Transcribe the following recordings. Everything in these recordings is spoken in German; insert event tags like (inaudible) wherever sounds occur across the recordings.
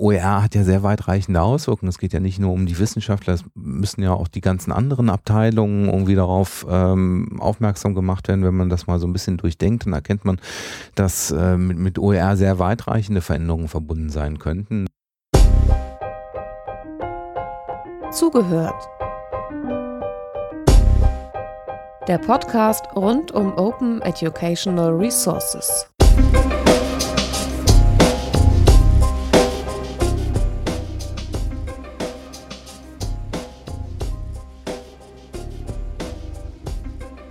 OER hat ja sehr weitreichende Auswirkungen. Es geht ja nicht nur um die Wissenschaftler, es müssen ja auch die ganzen anderen Abteilungen irgendwie darauf ähm, aufmerksam gemacht werden. Wenn man das mal so ein bisschen durchdenkt, dann erkennt man, dass äh, mit, mit OER sehr weitreichende Veränderungen verbunden sein könnten. Zugehört. Der Podcast rund um Open Educational Resources.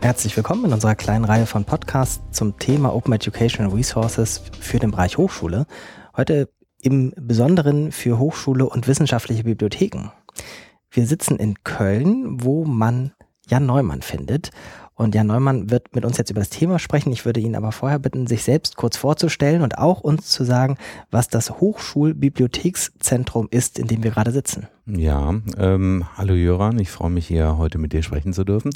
Herzlich willkommen in unserer kleinen Reihe von Podcasts zum Thema Open Educational Resources für den Bereich Hochschule. Heute im Besonderen für Hochschule und wissenschaftliche Bibliotheken. Wir sitzen in Köln, wo man Jan Neumann findet. Und Jan Neumann wird mit uns jetzt über das Thema sprechen. Ich würde ihn aber vorher bitten, sich selbst kurz vorzustellen und auch uns zu sagen, was das Hochschulbibliothekszentrum ist, in dem wir gerade sitzen. Ja, ähm, hallo Jöran, ich freue mich hier heute mit dir sprechen zu dürfen.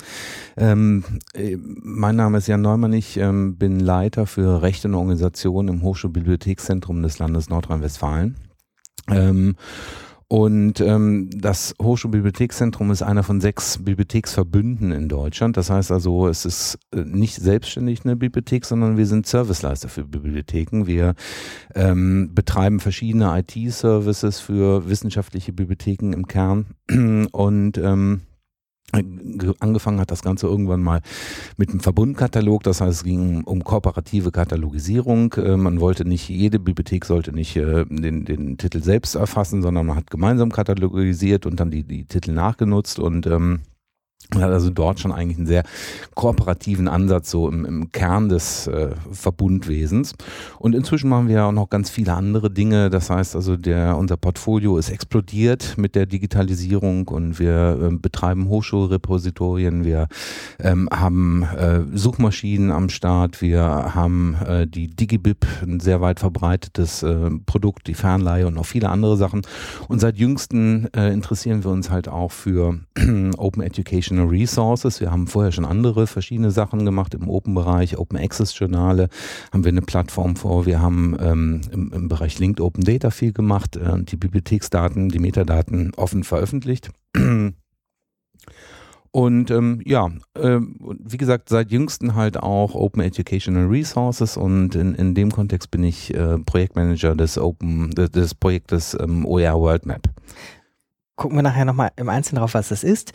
Ähm, äh, mein Name ist Jan Neumann, ich ähm, bin Leiter für Rechte und Organisation im Hochschulbibliothekszentrum des Landes Nordrhein-Westfalen. Ähm, und ähm, das Hochschulbibliothekszentrum ist einer von sechs Bibliotheksverbünden in Deutschland. Das heißt also, es ist äh, nicht selbstständig eine Bibliothek, sondern wir sind Serviceleister für Bibliotheken. Wir ähm, betreiben verschiedene IT-Services für wissenschaftliche Bibliotheken im Kern (clears throat) und ähm, Angefangen hat das Ganze irgendwann mal mit einem Verbundkatalog, das heißt es ging um kooperative Katalogisierung. Äh, man wollte nicht, jede Bibliothek sollte nicht äh, den, den Titel selbst erfassen, sondern man hat gemeinsam katalogisiert und dann die, die Titel nachgenutzt und ähm, hat also dort schon eigentlich einen sehr kooperativen Ansatz so im, im Kern des äh, Verbundwesens. Und inzwischen machen wir ja auch noch ganz viele andere Dinge. Das heißt also, der, unser Portfolio ist explodiert mit der Digitalisierung und wir äh, betreiben Hochschulrepositorien, wir ähm, haben äh, Suchmaschinen am Start, wir haben äh, die DigiBib, ein sehr weit verbreitetes äh, Produkt, die Fernleihe und noch viele andere Sachen. Und seit jüngsten äh, interessieren wir uns halt auch für (clears throat) Open Educational Resources. Wir haben vorher schon andere verschiedene Sachen gemacht im Open-Bereich, Open Access Journale haben wir eine Plattform vor. Wir haben ähm, im, im, Bereich Linked Open Data viel gemacht äh, die Bibliotheksdaten, die Metadaten offen veröffentlicht. (clears throat) Und ähm, ja, äh, wie gesagt, seit jüngsten halt auch Open Educational Resources und in, in dem Kontext bin ich äh, Projektmanager des Open des, des Projektes ähm, OER World Map. Gucken wir nachher nochmal im Einzelnen drauf, was das ist.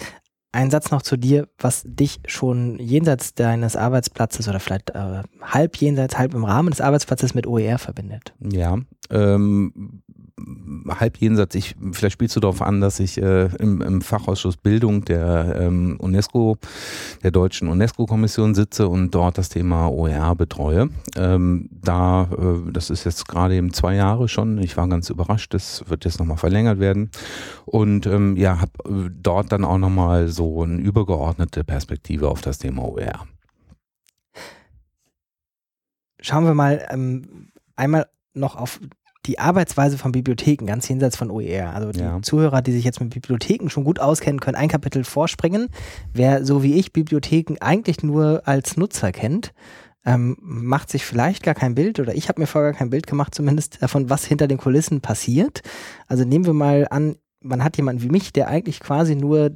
Ein Satz noch zu dir, was dich schon jenseits deines Arbeitsplatzes oder vielleicht äh, halb jenseits, halb im Rahmen des Arbeitsplatzes mit OER verbindet. Ja, ähm, halb jenseits, ich, vielleicht spielst du darauf an, dass ich äh, im, im, Fachausschuss Bildung der ähm, UNESCO, der deutschen UNESCO-Kommission sitze und dort das Thema OER betreue. Ähm, da, äh, das ist jetzt gerade eben zwei Jahre schon, ich war ganz überrascht, das wird jetzt nochmal verlängert werden und ähm, ja, habe äh, dort dann auch nochmal so eine übergeordnete Perspektive auf das Thema OER. Schauen wir mal ähm, einmal noch auf die Arbeitsweise von Bibliotheken, ganz jenseits von OER. Also die ja. Zuhörer, die sich jetzt mit Bibliotheken schon gut auskennen, können ein Kapitel vorspringen. Wer so wie ich Bibliotheken eigentlich nur als Nutzer kennt, ähm, macht sich vielleicht gar kein Bild oder ich habe mir vorher gar kein Bild gemacht, zumindest davon, was hinter den Kulissen passiert. Also nehmen wir mal an, man hat jemanden wie mich, der eigentlich quasi nur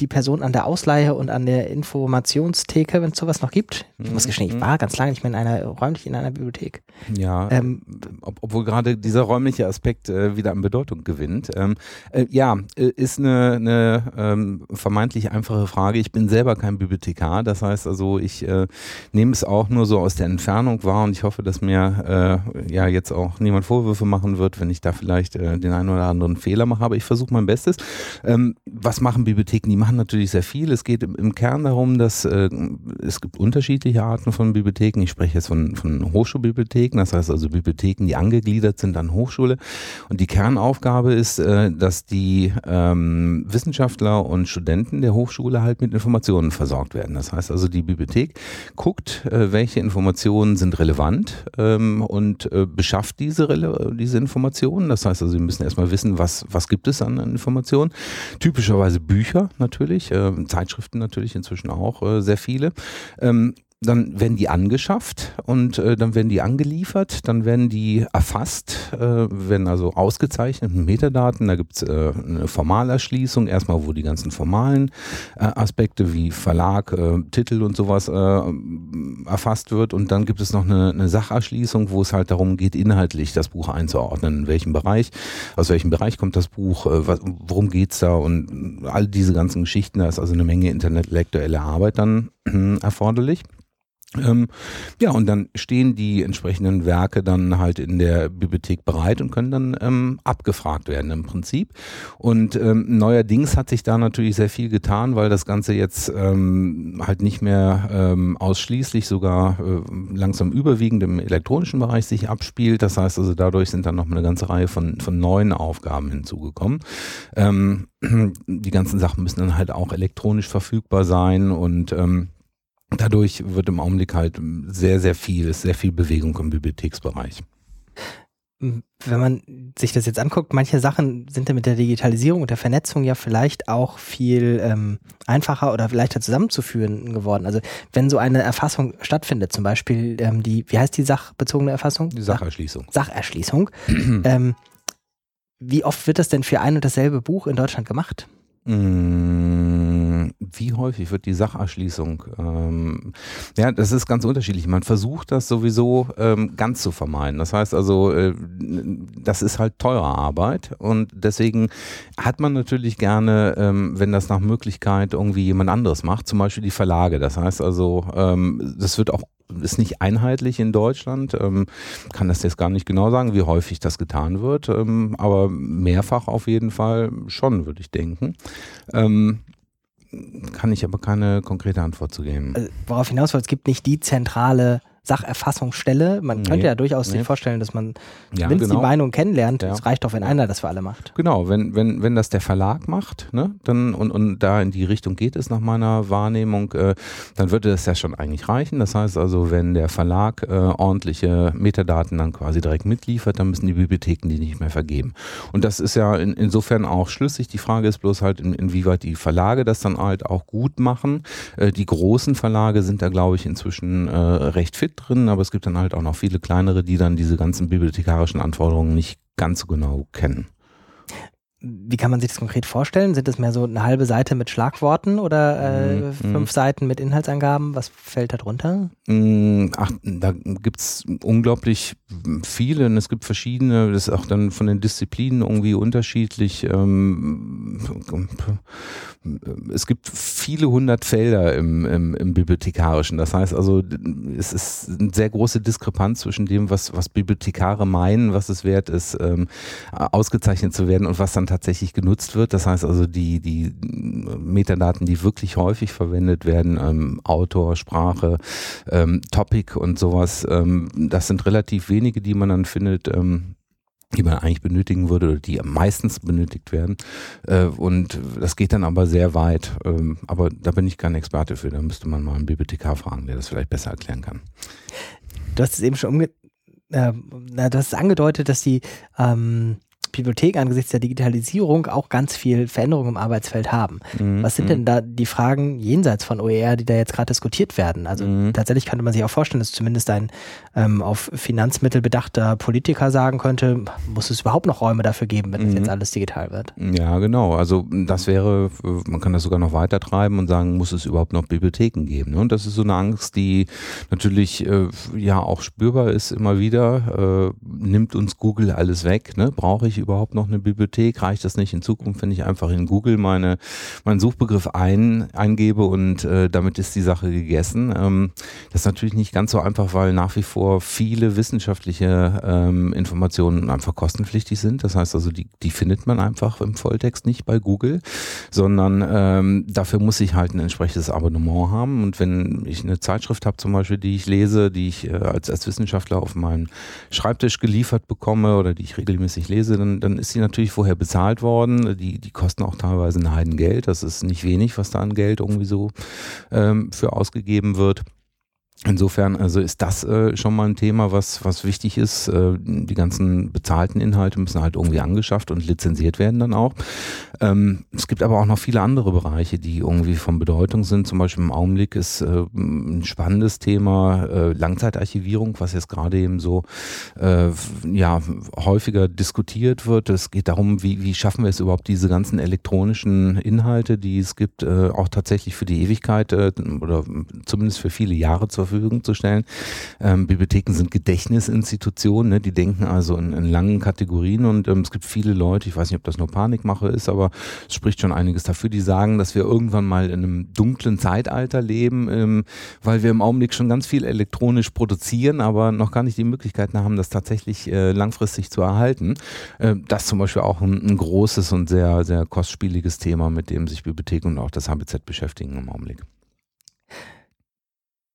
die Person an der Ausleihe und an der Informationstheke, wenn es sowas noch gibt. Ich muss gestehen, ich mhm. war ganz lange nicht mehr in einer, räumlich in einer Bibliothek. Ja, ähm, ob, obwohl gerade dieser räumliche Aspekt äh, wieder an Bedeutung gewinnt. Ähm, äh, ja, äh, ist eine, eine ähm, vermeintlich einfache Frage. Ich bin selber kein Bibliothekar, das heißt also, ich äh, nehme es auch nur so aus der Entfernung wahr und ich hoffe, dass mir äh, ja jetzt auch niemand Vorwürfe machen wird, wenn ich da vielleicht den einen oder anderen Fehler mache, aber ich versuche mein Bestes. Ähm, was machen Bibliotheken? Die machen machen natürlich sehr viel. Es geht im, Kern darum, dass äh, es gibt unterschiedliche Arten von Bibliotheken. Ich spreche jetzt von, von Hochschulbibliotheken, das heißt also Bibliotheken, die angegliedert sind an Hochschule. Und die Kernaufgabe ist, äh, dass die ähm, Wissenschaftler und Studenten der Hochschule halt mit Informationen versorgt werden. Das heißt also, die Bibliothek guckt, äh, welche Informationen sind relevant ähm, und äh, beschafft diese, diese Informationen. Das heißt also, sie müssen erstmal wissen, was, was gibt es an Informationen. Typischerweise Bücher natürlich natürlich, äh, Zeitschriften natürlich inzwischen auch äh, sehr viele. Dann werden die angeschafft und äh, dann werden die angeliefert, dann werden die erfasst, äh, werden also ausgezeichnet mit Metadaten. Da gibt's äh, eine Formalerschließung, erstmal wo die ganzen formalen äh, Aspekte wie Verlag, äh, Titel und sowas äh, erfasst wird und dann gibt es noch eine, eine Sacherschließung, wo es halt darum geht, inhaltlich das Buch einzuordnen, in welchem Bereich, aus welchem Bereich kommt das Buch, äh, worum geht's da und all diese ganzen Geschichten, da ist also eine Menge intellektuelle Arbeit dann äh, erforderlich. Ähm, ja, und dann stehen die entsprechenden Werke dann halt in der Bibliothek bereit und können dann ähm, abgefragt werden im Prinzip. Und ähm, neuerdings hat sich da natürlich sehr viel getan, weil das Ganze jetzt ähm, halt nicht mehr ähm, ausschließlich sogar äh, langsam überwiegend im elektronischen Bereich sich abspielt. Das heißt also, dadurch sind dann noch eine ganze Reihe von, von neuen Aufgaben hinzugekommen. Ähm, (clears throat) die ganzen Sachen müssen dann halt auch elektronisch verfügbar sein und ähm, dadurch wird im Augenblick halt sehr, sehr viel, ist sehr viel Bewegung im Bibliotheksbereich. Wenn man sich das jetzt anguckt, manche Sachen sind ja mit der Digitalisierung und der Vernetzung ja vielleicht auch viel ähm, einfacher oder leichter zusammenzuführen geworden. Also wenn so eine Erfassung stattfindet, zum Beispiel ähm, die, wie heißt die sachbezogene Erfassung? Die Sacherschließung. Sacherschließung. (clears throat) ähm, wie oft wird das denn für ein und dasselbe Buch in Deutschland gemacht? Mm, wie häufig wird die Sacherschließung? Ähm, ja, das ist ganz unterschiedlich. Man versucht das sowieso ähm, ganz zu vermeiden. Das heißt also, äh, das ist halt teure Arbeit und deswegen hat man natürlich gerne, ähm, wenn das nach Möglichkeit irgendwie jemand anderes macht, zum Beispiel die Verlage. Das heißt also, ähm, das wird auch ist nicht einheitlich in Deutschland. Ähm, kann das jetzt gar nicht genau sagen, wie häufig das getan wird, ähm, aber mehrfach auf jeden Fall schon, würde ich denken. Ähm, kann ich aber keine konkrete Antwort zu geben. Also, worauf hinaus wollte, es gibt nicht die zentrale Sacherfassungsstelle. Man nee, könnte ja durchaus nee. sich vorstellen, dass man ja, genau. die Meinung kennenlernt. Es ja. reicht doch, wenn einer das für alle macht. Genau, wenn, wenn, wenn das der Verlag macht, ne, dann und, und da in die Richtung geht es nach meiner Wahrnehmung, äh, dann würde das ja schon eigentlich reichen. Das heißt also, wenn der Verlag äh, ordentliche Metadaten dann quasi direkt mitliefert, dann müssen die Bibliotheken die nicht mehr vergeben. Und das ist ja in, insofern auch schlüssig. Die Frage ist bloß halt, in, inwieweit die Verlage das dann halt auch gut machen. Äh, die großen Verlage sind da, glaube ich, inzwischen äh, recht fit drin, aber es gibt dann halt auch noch viele kleinere, die dann diese ganzen bibliothekarischen Anforderungen nicht ganz so genau kennen. Wie kann man sich das konkret vorstellen? Sind das mehr so eine halbe Seite mit Schlagworten oder äh, mhm. fünf mhm. Seiten mit Inhaltsangaben? Was fällt da drunter? Mm, ach, da gibt es unglaublich viele und es gibt verschiedene, das ist auch dann von den Disziplinen irgendwie unterschiedlich. Ähm, es gibt viele hundert Felder im, im, im, Bibliothekarischen. Das heißt also, es ist eine sehr große Diskrepanz zwischen dem, was, was Bibliothekare meinen, was es wert ist, ähm, ausgezeichnet zu werden und was dann tatsächlich genutzt wird. Das heißt also, die, die Metadaten, die wirklich häufig verwendet werden, ähm, Autor, Sprache, ähm, Topic und sowas, ähm, das sind relativ wenige, die man dann findet. Ähm, die man eigentlich benötigen würde oder die meistens benötigt werden. Äh, und das geht dann aber sehr weit. Ähm, aber da bin ich kein Experte für. Da müsste man mal einen Bibliothekar fragen, der das vielleicht besser erklären kann. Du hast es eben schon umge äh, du hast angedeutet, dass die ähm, Bibliothek angesichts der Digitalisierung auch ganz viel Veränderungen im Arbeitsfeld haben. Mhm. Was sind denn da die Fragen jenseits von OER, die da jetzt gerade diskutiert werden? Also mhm. tatsächlich könnte man sich auch vorstellen, dass zumindest ein ähm, auf Finanzmittel bedachter Politiker sagen könnte, muss es überhaupt noch Räume dafür geben, wenn mhm. das jetzt alles digital wird? Ja, genau. Also das wäre, man kann das sogar noch weiter treiben und sagen, muss es überhaupt noch Bibliotheken geben? Ne? Und das ist so eine Angst, die natürlich äh, ja auch spürbar ist immer wieder. Äh, nimmt uns Google alles weg? Ne? Brauche ich überhaupt noch eine Bibliothek? Reicht das nicht in Zukunft, wenn ich einfach in Google meine, meinen Suchbegriff ein, eingebe und äh, damit ist die Sache gegessen? Ähm, das ist natürlich nicht ganz so einfach, weil nach wie vor viele wissenschaftliche ähm, Informationen einfach kostenpflichtig sind. Das heißt also, die, die findet man einfach im Volltext nicht bei Google, sondern ähm, dafür muss ich halt ein entsprechendes Abonnement haben. Und wenn ich eine Zeitschrift habe zum Beispiel, die ich lese, die ich äh, als, als Wissenschaftler auf meinen Schreibtisch geliefert bekomme oder die ich regelmäßig lese, dann dann, ist sie natürlich vorher bezahlt worden. Die, die kosten auch teilweise ein Heidengeld. Das ist nicht wenig, was da an Geld irgendwie so ähm, für ausgegeben wird. Insofern also ist das äh, schon mal ein Thema, was, was wichtig ist. Äh, die ganzen bezahlten Inhalte müssen halt irgendwie angeschafft und lizenziert werden dann auch. Ähm, es gibt aber auch noch viele andere Bereiche, die irgendwie von Bedeutung sind. Zum Beispiel im Augenblick ist äh, ein spannendes Thema äh, Langzeitarchivierung, was jetzt gerade eben so äh, ja häufiger diskutiert wird. Es geht darum, wie, wie schaffen wir es überhaupt, diese ganzen elektronischen Inhalte, die es gibt, äh, auch tatsächlich für die Ewigkeit äh, oder zumindest für viele Jahre zur Verfügung zu stellen. Ähm, Bibliotheken sind Gedächtnisinstitutionen, ne? die denken also in, in langen Kategorien und ähm, es gibt viele Leute, ich weiß nicht, ob das nur Panikmache ist, aber es spricht schon einiges dafür, die sagen, dass wir irgendwann mal in einem dunklen Zeitalter leben, ähm, weil wir im Augenblick schon ganz viel elektronisch produzieren, aber noch gar nicht die Möglichkeiten haben, das tatsächlich äh, langfristig zu erhalten. Äh, das zum Beispiel auch ein, ein großes und sehr, sehr kostspieliges Thema, mit dem sich Bibliotheken und auch das HBZ beschäftigen im Augenblick.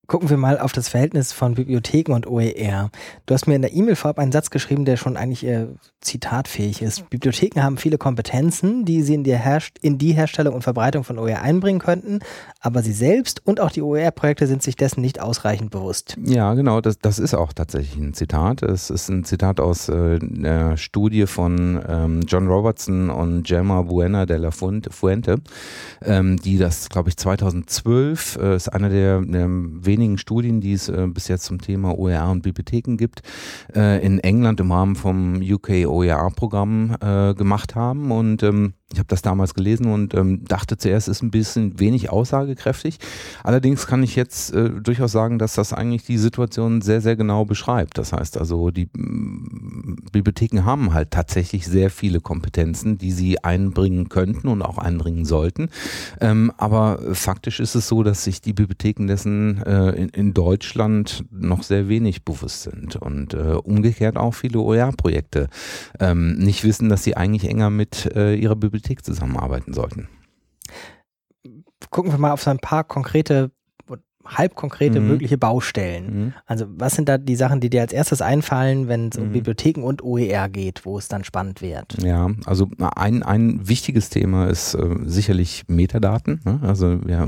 Gucken wir mal auf das Verhältnis von Bibliotheken und OER. Du hast mir in der E-Mail vorab einen Satz geschrieben, der schon eigentlich äh, zitatfähig ist. Bibliotheken haben viele Kompetenzen, die sie in die, in die, Herstellung und Verbreitung von OER einbringen könnten, aber sie selbst und auch die OER-Projekte sind sich dessen nicht ausreichend bewusst. Ja, genau, das, das ist auch tatsächlich ein Zitat. Es ist ein Zitat aus äh, der Studie von ähm, John Robertson und Gemma Buena de la Fuente, ähm, die das, glaube ich, 2012 äh, ist einer der, der wenigen Studien, die es äh, bis jetzt zum Thema OER und Bibliotheken gibt, äh, in England im Rahmen vom UK OER-Programm äh, gemacht haben. Und ähm, ich habe das damals gelesen und ähm, dachte zuerst, ist ein bisschen wenig aussagekräftig. Allerdings kann ich jetzt äh, durchaus sagen, dass das eigentlich die Situation sehr, sehr genau beschreibt. Das heißt also, die mm, Bibliotheken haben halt tatsächlich sehr viele Kompetenzen, die sie einbringen könnten und auch einbringen sollten. Ähm, aber faktisch ist es so, dass sich die Bibliotheken dessen äh, in, in, Deutschland noch sehr wenig bewusst sind und äh, umgekehrt auch viele OER-Projekte ähm, nicht wissen, dass sie eigentlich enger mit äh, ihrer Bibliothek Politik zusammenarbeiten sollten. Gucken wir mal auf so ein paar konkrete halb konkrete mhm. mögliche Baustellen. Mhm. Also was sind da die Sachen, die dir als erstes einfallen, wenn es um mhm. Bibliotheken und OER geht, wo es dann spannend wird? Ja, also ein, ein wichtiges Thema ist äh, sicherlich Metadaten. Ne? Also ja,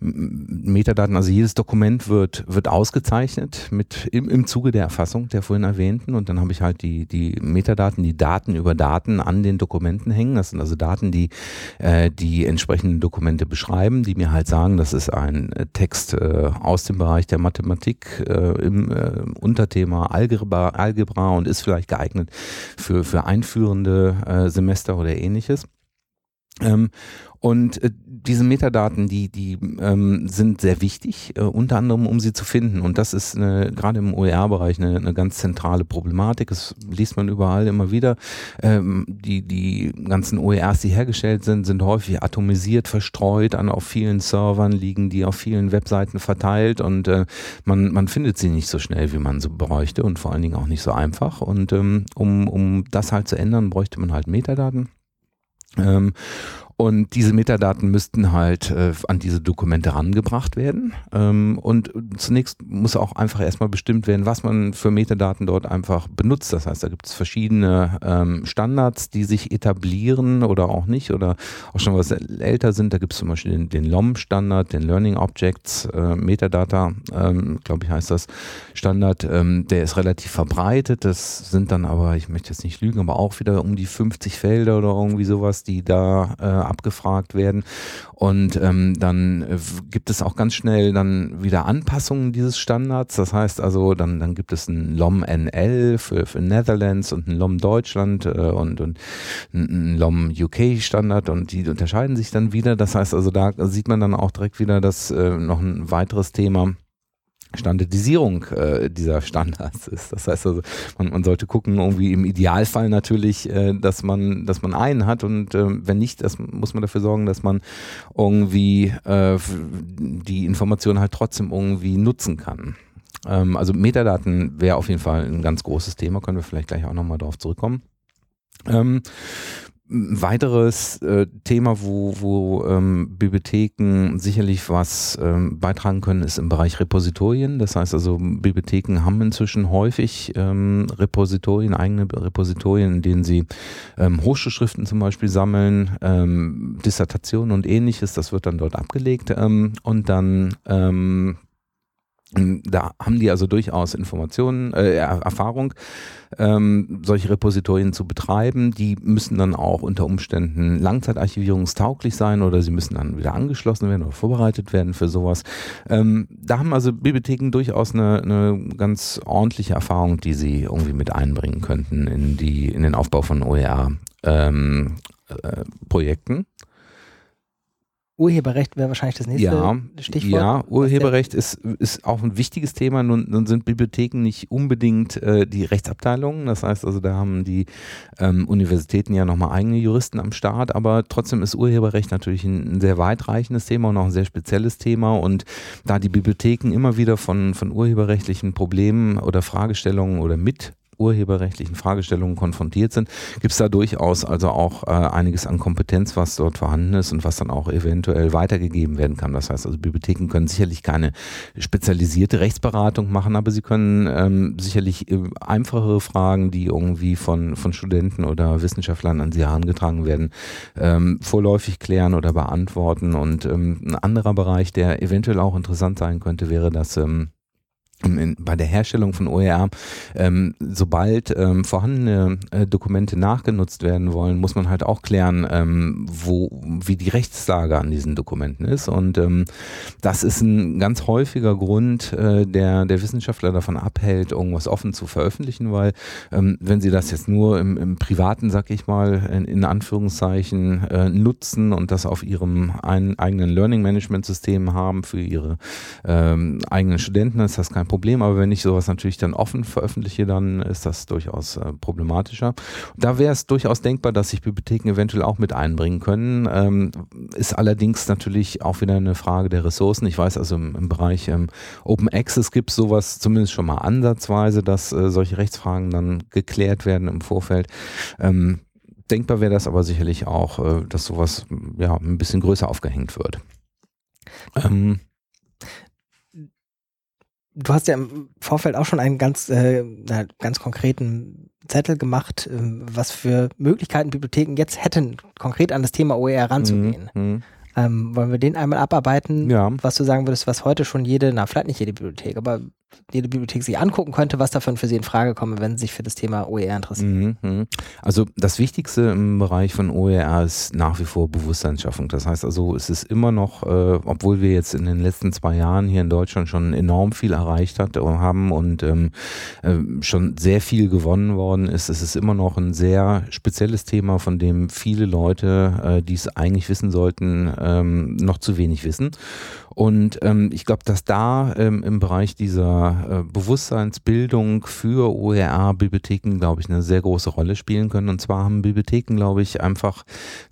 Metadaten, also jedes Dokument wird, wird ausgezeichnet mit im, im Zuge der Erfassung der vorhin erwähnten und dann habe ich halt die, die Metadaten, die Daten über Daten an den Dokumenten hängen. Das sind also Daten, die äh, die entsprechenden Dokumente beschreiben, die mir halt sagen, das ist ein äh, Text äh, aus dem Bereich der Mathematik äh, im äh, Unterthema Algebra, Algebra und ist vielleicht geeignet für, für einführende äh, Semester oder ähnliches. Ähm, und äh, diese Metadaten, die, die ähm, sind sehr wichtig, äh, unter anderem, um sie zu finden. Und das ist gerade im OER-Bereich eine, eine ganz zentrale Problematik. Das liest man überall immer wieder. Ähm, die, die ganzen OERs, die hergestellt sind, sind häufig atomisiert, verstreut an auf vielen Servern, liegen die auf vielen Webseiten verteilt und äh, man, man findet sie nicht so schnell, wie man sie bräuchte und vor allen Dingen auch nicht so einfach. Und ähm, um, um das halt zu ändern, bräuchte man halt Metadaten. Ähm, und diese Metadaten müssten halt äh, an diese Dokumente rangebracht werden. Ähm, und zunächst muss auch einfach erstmal bestimmt werden, was man für Metadaten dort einfach benutzt. Das heißt, da gibt es verschiedene ähm, Standards, die sich etablieren oder auch nicht oder auch schon was älter sind. Da gibt es zum Beispiel den, den LOM-Standard, den Learning Objects äh, Metadata, ähm, glaube ich heißt das Standard. Ähm, der ist relativ verbreitet. Das sind dann aber, ich möchte jetzt nicht lügen, aber auch wieder um die 50 Felder oder irgendwie sowas, die da äh, abgefragt werden. Und ähm, dann äh, gibt es auch ganz schnell dann wieder Anpassungen dieses Standards. Das heißt also, dann, dann gibt es ein LOM NL für, für Netherlands und ein LOM Deutschland äh, und, und ein LOM UK Standard und die unterscheiden sich dann wieder. Das heißt also, da sieht man dann auch direkt wieder, dass äh, noch ein weiteres Thema Standardisierung äh, dieser Standards ist. Das heißt also, man, man sollte gucken, irgendwie im Idealfall natürlich, äh, dass man, dass man einen hat und äh, wenn nicht, das muss man dafür sorgen, dass man irgendwie äh, die Information halt trotzdem irgendwie nutzen kann. Ähm, also Metadaten wäre auf jeden Fall ein ganz großes Thema, können wir vielleicht gleich auch nochmal drauf zurückkommen. Ähm, ein weiteres äh, Thema, wo, wo ähm, Bibliotheken sicherlich was ähm, beitragen können, ist im Bereich Repositorien. Das heißt also, Bibliotheken haben inzwischen häufig ähm, Repositorien, eigene Repositorien, in denen sie ähm, Hochschulschriften zum Beispiel sammeln, ähm, Dissertationen und ähnliches. Das wird dann dort abgelegt ähm, und dann ähm, da haben die also durchaus Informationen, äh, Erfahrung, ähm, solche Repositorien zu betreiben. Die müssen dann auch unter Umständen langzeitarchivierungstauglich sein oder sie müssen dann wieder angeschlossen werden oder vorbereitet werden für sowas. Ähm, da haben also Bibliotheken durchaus eine, eine ganz ordentliche Erfahrung, die sie irgendwie mit einbringen könnten in die in den Aufbau von OER ähm, äh. Urheberrecht wäre wahrscheinlich das nächste ja, Stichwort. Ja, Urheberrecht ist, ist auch ein wichtiges Thema. Nun, nun sind Bibliotheken nicht unbedingt äh, die Rechtsabteilungen. Das heißt also, da haben die ähm, Universitäten ja nochmal eigene Juristen am Start. Aber trotzdem ist Urheberrecht natürlich ein, ein, sehr weitreichendes Thema und auch ein sehr spezielles Thema. Und da die Bibliotheken immer wieder von, von urheberrechtlichen Problemen oder Fragestellungen oder mit urheberrechtlichen Fragestellungen konfrontiert sind, gibt es da durchaus also auch äh, einiges an Kompetenz, was dort vorhanden ist und was dann auch eventuell weitergegeben werden kann. Das heißt also, Bibliotheken können sicherlich keine spezialisierte Rechtsberatung machen, aber sie können ähm, sicherlich äh, einfachere Fragen, die irgendwie von, von Studenten oder Wissenschaftlern an sie herangetragen werden, ähm, vorläufig klären oder beantworten. Und ähm, ein anderer Bereich, der eventuell auch interessant sein könnte, wäre, dass ähm, in, bei der Herstellung von OER, ähm, sobald ähm, vorhandene äh, Dokumente nachgenutzt werden wollen, muss man halt auch klären, ähm, wo, wie die Rechtslage an diesen Dokumenten ist. Und ähm, das ist ein ganz häufiger Grund, äh, der der Wissenschaftler davon abhält, irgendwas offen zu veröffentlichen, weil ähm, wenn sie das jetzt nur im, im privaten, sag ich mal, in, in Anführungszeichen äh, nutzen und das auf ihrem ein, eigenen Learning Management System haben für ihre ähm, eigenen Studenten, ist das kein Problem, aber wenn ich sowas natürlich dann offen veröffentliche, dann ist das durchaus äh, problematischer. Da wäre es durchaus denkbar, dass sich Bibliotheken eventuell auch mit einbringen können. Ähm, ist allerdings natürlich auch wieder eine Frage der Ressourcen. Ich weiß also im, im Bereich ähm, Open Access gibt es sowas zumindest schon mal ansatzweise, dass äh, solche Rechtsfragen dann geklärt werden im Vorfeld. Ähm, denkbar wäre das aber sicherlich auch, äh, dass sowas ja ein bisschen größer aufgehängt wird. Ähm, du hast ja im Vorfeld auch schon einen ganz, äh, ganz konkreten Zettel gemacht, äh, was für Möglichkeiten Bibliotheken jetzt hätten, konkret an das Thema OER ranzugehen. Mhm. mhm. Ähm, wollen wir den einmal abarbeiten, ja. was du sagen würdest, was heute schon jede, na vielleicht nicht jede Bibliothek, aber jede Bibliothek sich angucken könnte, was davon für sie in Frage komme, wenn sie sich für das Thema OER interessieren. Mhm, mhm, also das Wichtigste im Bereich von OER ist nach wie vor Bewusstseinsschaffung. Das heißt also, es ist immer noch, äh, obwohl wir jetzt in den letzten zwei Jahren hier in Deutschland schon enorm viel erreicht hat, äh, haben und ähm, äh, schon sehr viel gewonnen worden ist, es ist immer noch ein sehr spezielles Thema, von dem viele Leute, äh, die es eigentlich wissen sollten, ähm, noch zu wenig wissen. Und ähm, ich glaube, dass da ähm, im Bereich dieser äh, Bewusstseinsbildung für OER-Bibliotheken, glaube ich, eine sehr große Rolle spielen können. Und zwar haben Bibliotheken, glaube ich, einfach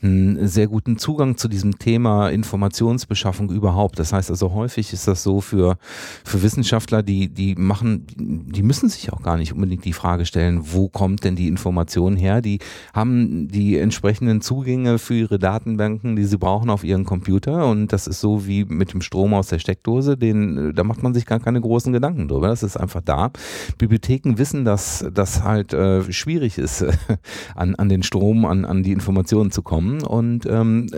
einen sehr guten Zugang zu diesem Thema Informationsbeschaffung überhaupt. Das heißt also häufig ist das so für, für Wissenschaftler, die, die machen, die müssen sich auch gar nicht unbedingt die Frage stellen, wo kommt denn die Information her? Die haben die entsprechenden Zugänge für ihre Datenbanken, die sie brauchen auf ihren Computer. Und das ist so wie mit dem Strom aus der Steckdose, den, da macht man sich gar keine großen Gedanken drüber. Das ist einfach da. Bibliotheken wissen, dass das halt äh, schwierig ist, (laughs) an, an den Strom, an, an die Informationen zu kommen und ähm,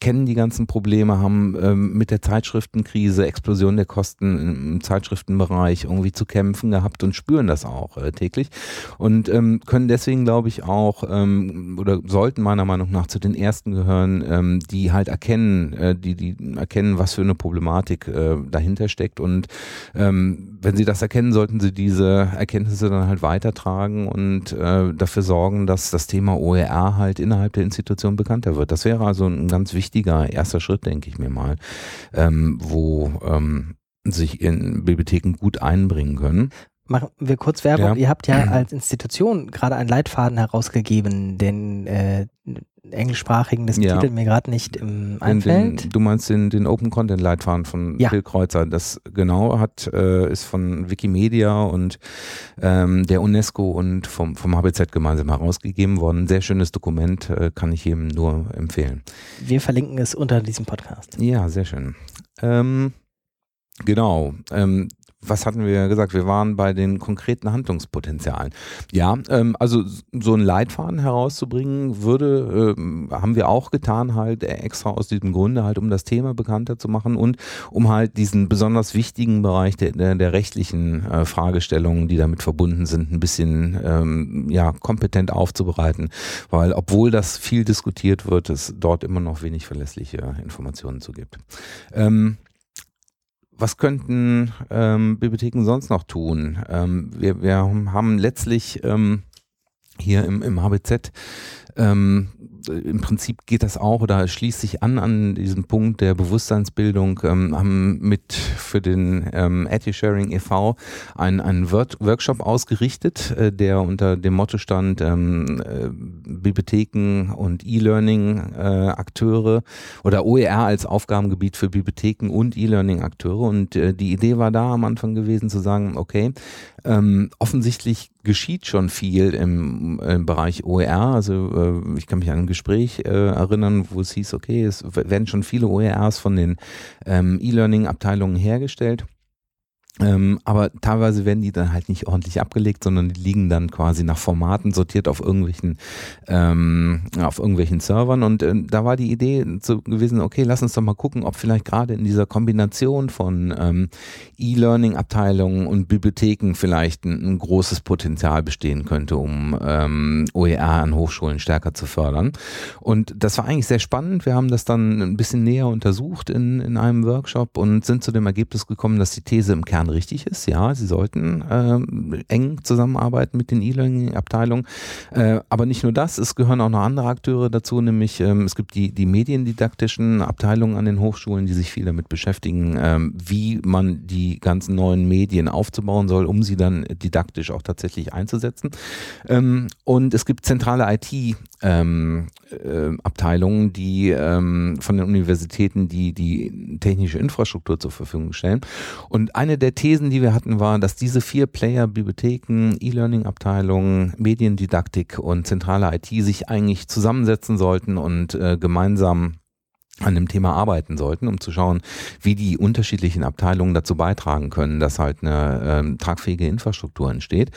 kennen die ganzen Probleme, haben ähm, mit der Zeitschriftenkrise, Explosion der Kosten im Zeitschriftenbereich irgendwie zu kämpfen gehabt und spüren das auch äh, täglich und ähm, können deswegen, glaube ich, auch ähm, oder sollten meiner Meinung nach zu den ersten gehören, ähm, die halt erkennen, äh, die, die erkennen, was für eine Problematik Problematik äh, dahinter steckt. Und ähm, wenn Sie das erkennen, sollten Sie diese Erkenntnisse dann halt weitertragen und äh, dafür sorgen, dass das Thema OER halt innerhalb der Institution bekannter wird. Das wäre also ein ganz wichtiger erster Schritt, denke ich mir mal, ähm, wo ähm, sich in Bibliotheken gut einbringen können. Machen wir kurz Werbung. Ja. Ihr habt ja als Institution gerade einen Leitfaden herausgegeben, den äh, englischsprachigen, das ja. Titel mir gerade nicht im einfällt. Den, du meinst den, den Open Content Leitfaden von ja. Phil Kreuzer. Das genau hat, äh, ist von Wikimedia und ähm, der UNESCO und vom, vom HBZ gemeinsam herausgegeben worden. Sehr schönes Dokument, äh, kann ich jedem nur empfehlen. Wir verlinken es unter diesem Podcast. Ja, sehr schön. Ähm, genau. Ähm, was hatten wir gesagt? Wir waren bei den konkreten Handlungspotenzialen. Ja, ähm, also so ein Leitfaden herauszubringen würde, ähm, haben wir auch getan, halt extra aus diesem Grunde, halt um das Thema bekannter zu machen und um halt diesen besonders wichtigen Bereich der, der, der rechtlichen äh, Fragestellungen, die damit verbunden sind, ein bisschen ähm, ja, kompetent aufzubereiten. Weil obwohl das viel diskutiert wird, es dort immer noch wenig verlässliche Informationen zu gibt. Ähm, was könnten ähm, Bibliotheken sonst noch tun? Ähm, wir, wir haben letztlich ähm, hier im, im HBZ ähm, im Prinzip geht das auch oder schließt sich an an diesen Punkt der Bewusstseinsbildung, ähm, haben mit für den ähm, Sharing e.V. einen, einen Workshop ausgerichtet, äh, der unter dem Motto stand, ähm, äh, Bibliotheken und E-Learning-Akteure äh, oder OER als Aufgabengebiet für Bibliotheken und E-Learning-Akteure. Und äh, die Idee war da am Anfang gewesen zu sagen, okay, ähm, offensichtlich geschieht schon viel im, im Bereich OER. Also äh, ich kann mich an ein Gespräch äh, erinnern, wo es hieß, okay, es werden schon viele OERs von den ähm, E-Learning-Abteilungen hergestellt. Ähm, aber teilweise werden die dann halt nicht ordentlich abgelegt, sondern die liegen dann quasi nach Formaten sortiert auf irgendwelchen ähm, auf irgendwelchen Servern und äh, da war die Idee so gewesen, okay, lass uns doch mal gucken, ob vielleicht gerade in dieser Kombination von ähm, E-Learning-Abteilungen und Bibliotheken vielleicht ein, ein, großes Potenzial bestehen könnte, um ähm, OER an Hochschulen stärker zu fördern. Und das war eigentlich sehr spannend. Wir haben das dann ein bisschen näher untersucht in, in einem Workshop und sind zu dem Ergebnis gekommen, dass die These im Kern richtig ist. Ja, sie sollten ähm, eng zusammenarbeiten mit den E-Learning-Abteilungen. Äh, aber nicht nur das, es gehören auch noch andere Akteure dazu, nämlich ähm, es gibt die, die mediendidaktischen Abteilungen an den Hochschulen, die sich viel damit beschäftigen, ähm, wie man die ganzen neuen Medien aufzubauen soll, um sie dann didaktisch auch tatsächlich einzusetzen. Ähm, und es gibt zentrale IT ähm, äh, die ähm, von den Universitäten die die technische Infrastruktur zur Verfügung stellen. Und eine der Thesen, die wir hatten, war, dass diese vier Player, Bibliotheken, E-Learning-Abteilungen, Mediendidaktik und zentrale IT sich eigentlich zusammensetzen sollten und äh, gemeinsam an dem Thema arbeiten sollten, um zu schauen, wie die unterschiedlichen Abteilungen dazu beitragen können, dass halt eine ähm, tragfähige Infrastruktur entsteht.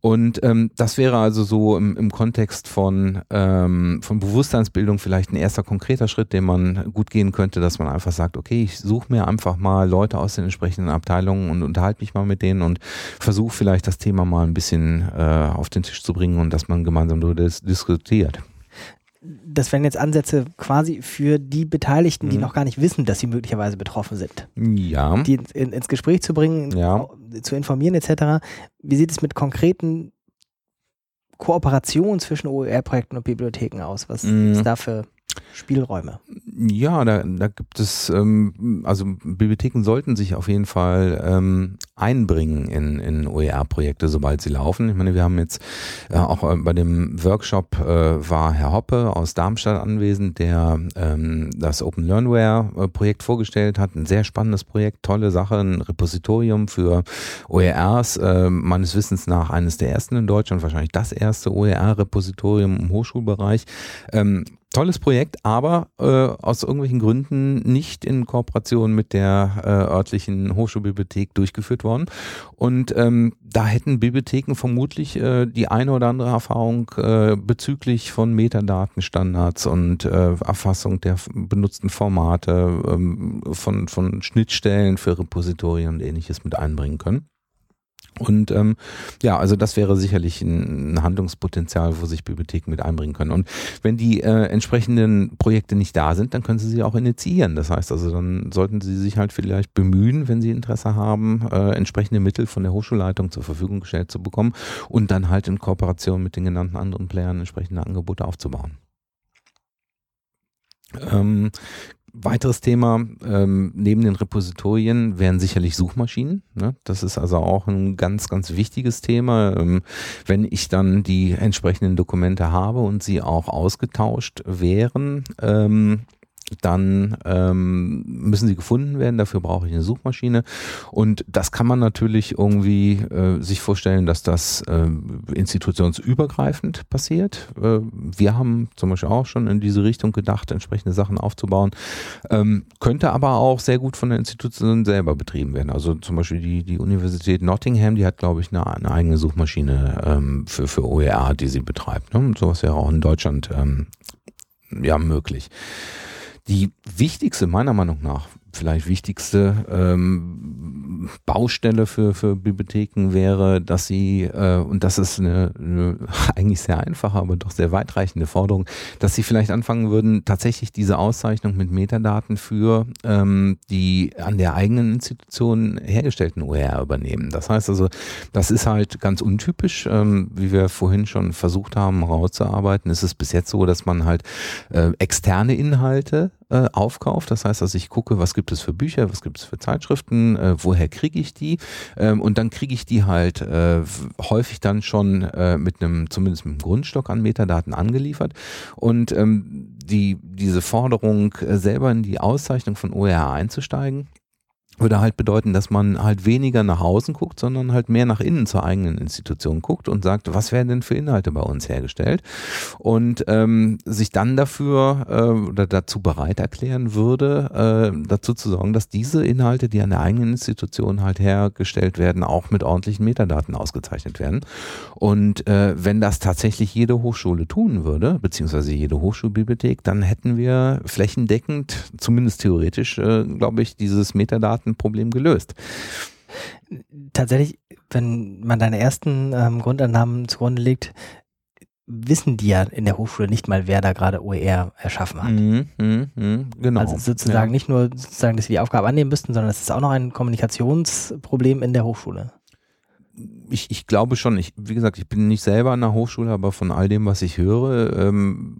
Und ähm, das wäre also so im, im Kontext von, ähm, von Bewusstseinsbildung vielleicht ein erster konkreter Schritt, den man gut gehen könnte, dass man einfach sagt, okay, ich suche mir einfach mal Leute aus den entsprechenden Abteilungen und unterhalte mich mal mit denen und versuche vielleicht das Thema mal ein bisschen äh, auf den Tisch zu bringen und dass man gemeinsam darüber diskutiert das wären jetzt Ansätze quasi für die Beteiligten, die mhm. noch gar nicht wissen, dass sie möglicherweise betroffen sind. Ja. Die in, ins Gespräch zu bringen, ja. zu informieren etc. Wie sieht es mit konkreten Kooperationen zwischen OER-Projekten und Bibliotheken aus? Was mhm. ist da für Spielräume? Ja, da, da gibt es, ähm, also Bibliotheken sollten sich auf jeden Fall ähm, einbringen in, in OER-Projekte, sobald sie laufen. Ich meine, wir haben jetzt äh, auch äh, bei dem Workshop äh, war Herr Hoppe aus Darmstadt anwesend, der ähm, das Open Learnware-Projekt vorgestellt hat. Ein sehr spannendes Projekt, tolle Sache, ein Repositorium für OERs, äh, meines Wissens nach eines der ersten in Deutschland, wahrscheinlich das erste OER-Repositorium im Hochschulbereich. Tolles Projekt, aber äh, aus irgendwelchen Gründen nicht in Kooperation mit der äh, örtlichen Hochschulbibliothek durchgeführt worden. Und ähm, da hätten Bibliotheken vermutlich äh, die eine oder andere Erfahrung äh, bezüglich von Metadatenstandards und äh, Erfassung der benutzten Formate, ähm, von, von Schnittstellen für Repositorien und ähnliches mit einbringen können. Und ähm, ja, also das wäre sicherlich ein, Handlungspotenzial, wo sich Bibliotheken mit einbringen können. Und wenn die äh, entsprechenden Projekte nicht da sind, dann können sie sie auch initiieren. Das heißt also, dann sollten sie sich halt vielleicht bemühen, wenn sie Interesse haben, äh, entsprechende Mittel von der Hochschulleitung zur Verfügung gestellt zu bekommen und dann halt in Kooperation mit den genannten anderen Playern entsprechende Angebote aufzubauen. Ähm, Weiteres Thema ähm, neben den Repositorien wären sicherlich Suchmaschinen. Ne? Das ist also auch ein ganz, ganz wichtiges Thema. Ähm, wenn ich dann die entsprechenden Dokumente habe und sie auch ausgetauscht wären, ähm, dann ähm, müssen sie gefunden werden. Dafür brauche ich eine Suchmaschine. Und das kann man natürlich irgendwie äh, sich vorstellen, dass das äh, institutionsübergreifend passiert. Äh, wir haben zum Beispiel auch schon in diese Richtung gedacht, entsprechende Sachen aufzubauen. Ähm, könnte aber auch sehr gut von der Institution selber betrieben werden. Also zum Beispiel die, die Universität Nottingham, die hat, glaube ich, eine, eine eigene Suchmaschine ähm, für, für OER, die sie betreibt. Ne? Und sowas wäre auch in Deutschland ähm, ja möglich. Die wichtigste, meiner Meinung nach, vielleicht wichtigste ähm, Baustelle für, für Bibliotheken wäre, dass sie, äh, und das ist eine, eine (laughs) eigentlich sehr einfache, aber doch sehr weitreichende Forderung, dass sie vielleicht anfangen würden, tatsächlich diese Auszeichnung mit Metadaten für ähm, die an der eigenen Institution hergestellten OER übernehmen. Das heißt also, das ist halt ganz untypisch, ähm, wie wir vorhin schon versucht haben herauszuarbeiten. Ist es bis jetzt so, dass man halt äh, externe Inhalte äh, aufkauft. Das heißt, also ich gucke, was gibt es für Bücher, was gibt es für Zeitschriften, äh, woher kriege ich die ähm, und dann kriege ich die halt äh, häufig dann schon äh, mit einem, zumindest mit einem Grundstock an Metadaten angeliefert und ähm, die, diese Forderung, äh, selber in die Auszeichnung von OER einzusteigen, würde halt bedeuten, dass man halt weniger nach außen guckt, sondern halt mehr nach innen zur eigenen Institution guckt und sagt, was werden denn für Inhalte bei uns hergestellt und ähm, sich dann dafür äh, oder dazu bereit erklären würde, äh, dazu zu sorgen, dass diese Inhalte, die an der eigenen Institution halt hergestellt werden, auch mit ordentlichen Metadaten ausgezeichnet werden. Und äh, wenn das tatsächlich jede Hochschule tun würde, beziehungsweise jede Hochschulbibliothek, dann hätten wir flächendeckend, zumindest theoretisch, äh, glaube ich, dieses Metadaten Problem gelöst. Tatsächlich, wenn man deine ersten ähm, Grundannahmen zugrunde legt, wissen die ja in der Hochschule nicht mal, wer da gerade OER erschaffen hat. Mm, mm, mm, genau. Also sozusagen ja. nicht nur sozusagen, dass sie die Aufgabe annehmen müssten, sondern es ist auch noch ein Kommunikationsproblem in der Hochschule. Ich, ich glaube schon, ich, wie gesagt, ich bin nicht selber an der Hochschule, aber von all dem, was ich höre, ähm,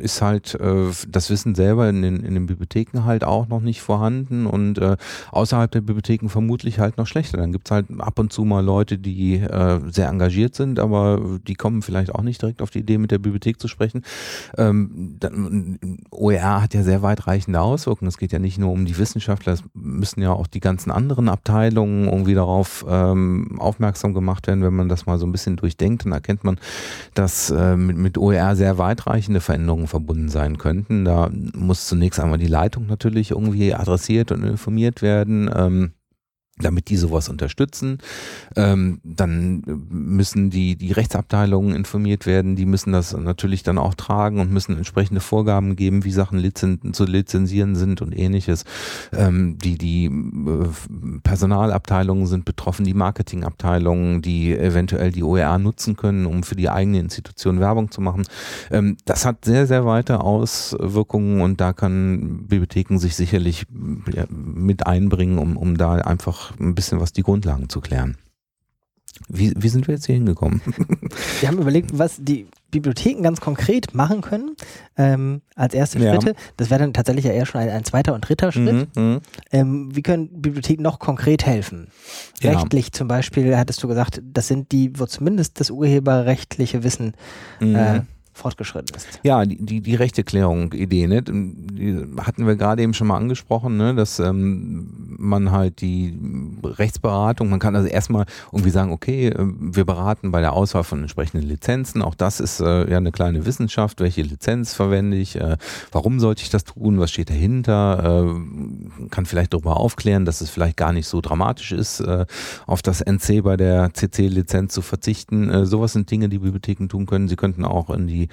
ist halt äh, das Wissen selber in den, in den Bibliotheken halt auch noch nicht vorhanden und äh, außerhalb der Bibliotheken vermutlich halt noch schlechter. Dann gibt's halt ab und zu mal Leute, die äh, sehr engagiert sind, aber die kommen vielleicht auch nicht direkt auf die Idee, mit der Bibliothek zu sprechen. Ähm, dann, OER hat ja sehr weitreichende Auswirkungen. Es geht ja nicht nur um die Wissenschaftler, es müssen ja auch die ganzen anderen Abteilungen irgendwie darauf ähm, aufmerksam gemacht werden. Wenn man das mal so ein bisschen durchdenkt, dann erkennt man, dass äh, mit, mit OER sehr weitreichende Veränderungen Veränderungen verbunden sein könnten. Da muss zunächst einmal die Leitung natürlich irgendwie adressiert und informiert werden. Ähm, damit die sowas unterstützen. Ähm, dann müssen die, die Rechtsabteilungen informiert werden, die müssen das natürlich dann auch tragen und müssen entsprechende Vorgaben geben, wie Sachen lizen zu lizenzieren sind und ähnliches. Ähm, die, die äh, Personalabteilungen sind betroffen, die Marketingabteilungen, die eventuell die OER nutzen können, um für die eigene Institution Werbung zu machen. Ähm, das hat sehr, sehr weite Auswirkungen und da kann Bibliotheken sich sicherlich ja, mit einbringen, um, um da einfach ein bisschen was die Grundlagen zu klären. Wie, wie sind wir jetzt hier hingekommen? (laughs) Wir haben überlegt, was die Bibliotheken ganz konkret machen können ähm, als erste Schritte. Ja. Das wäre dann tatsächlich ja eher schon ein, ein zweiter und dritter Schritt. Mhm, mhm, ähm, wie können Bibliotheken noch konkret helfen? Ja. Rechtlich zum Beispiel, hattest du gesagt, das sind die, wo zumindest das urheberrechtliche Wissen mhm. äh, fortgeschritten ist. Ja, die, die, die Rechteklärung-Idee, ne? die hatten wir gerade eben schon mal angesprochen, ne? dass ähm, man halt die Rechtsberatung, man kann also erstmal irgendwie sagen, okay, äh, wir beraten bei der Auswahl von entsprechenden Lizenzen, auch das ist äh, ja eine kleine Wissenschaft, welche Lizenz verwende ich, äh, warum sollte ich das tun, was steht dahinter, äh, kann vielleicht darüber aufklären, dass es vielleicht gar nicht so dramatisch ist, äh, auf das NC bei der CC-Lizenz zu verzichten. Äh, sowas sind Dinge, die Bibliotheken tun können. Sie könnten auch in die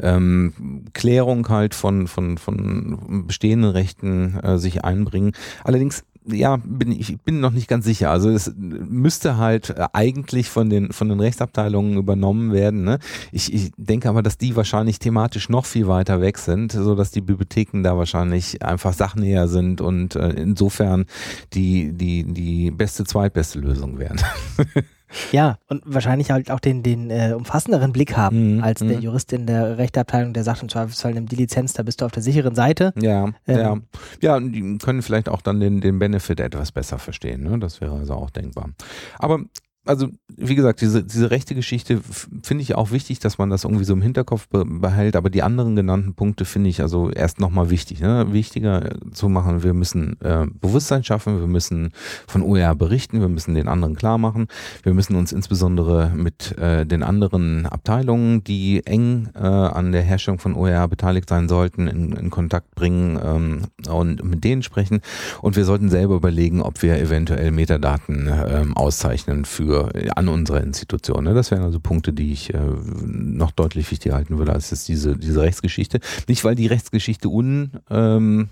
ähm, Klärung halt von, von, von bestehenden Rechten äh, sich einbringen. Allerdings ja, bin ich bin noch nicht ganz sicher. Also es müsste halt äh, eigentlich von den von den Rechtsabteilungen übernommen werden. Ne? Ich, ich denke aber, dass die wahrscheinlich thematisch noch viel weiter weg sind, so dass die Bibliotheken da wahrscheinlich einfach sachnäher sind und äh, insofern die die die beste zweitbeste Lösung wären. (laughs) Ja, und wahrscheinlich halt auch den, den äh, umfassenderen Blick haben mhm, als der mhm. Jurist in der Rechteabteilung, der sagt im Zweifelsfall, nimm die Lizenz, da bist du auf der sicheren Seite. Ja, ähm, ja. Ja, die können vielleicht auch dann den, den Benefit etwas besser verstehen. Ne? Das wäre also auch denkbar. Aber also wie gesagt, diese, diese rechte Geschichte finde ich auch wichtig, dass man das irgendwie so im Hinterkopf behält, aber die anderen genannten Punkte finde ich also erst nochmal wichtig. Ne? Wichtiger zu machen, wir müssen äh, Bewusstsein schaffen, wir müssen von OER berichten, wir müssen den anderen klar machen, wir müssen uns insbesondere mit äh, den anderen Abteilungen, die eng äh, an der Herstellung von OER beteiligt sein sollten, in, in Kontakt bringen ähm, und mit denen sprechen und wir sollten selber überlegen, ob wir eventuell Metadaten ähm, auszeichnen für für an unserer Institution. Ne? Das wären also Punkte, die ich äh, noch deutlich wichtiger halten würde als jetzt diese, diese Rechtsgeschichte. Nicht, weil die Rechtsgeschichte un ähm,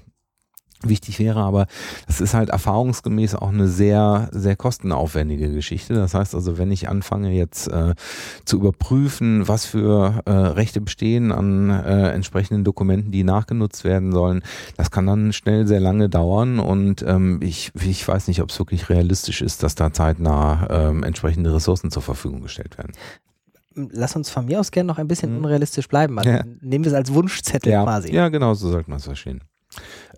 wichtig wäre, aber das ist halt erfahrungsgemäß auch eine sehr, sehr kostenaufwendige Geschichte. Das heißt also, wenn ich anfange jetzt äh, zu überprüfen, was für äh, Rechte bestehen an äh, entsprechenden Dokumenten, die nachgenutzt werden sollen, das kann dann schnell sehr lange dauern und ähm, ich, ich weiß nicht, ob es wirklich realistisch ist, dass da zeitnah ähm, entsprechende Ressourcen zur Verfügung gestellt werden lass uns von mir aus gerne noch ein bisschen mhm. unrealistisch bleiben. Also ja. Nehmen wir es als Wunschzettel ja. quasi. Ja, genau, so sollte man es verstehen.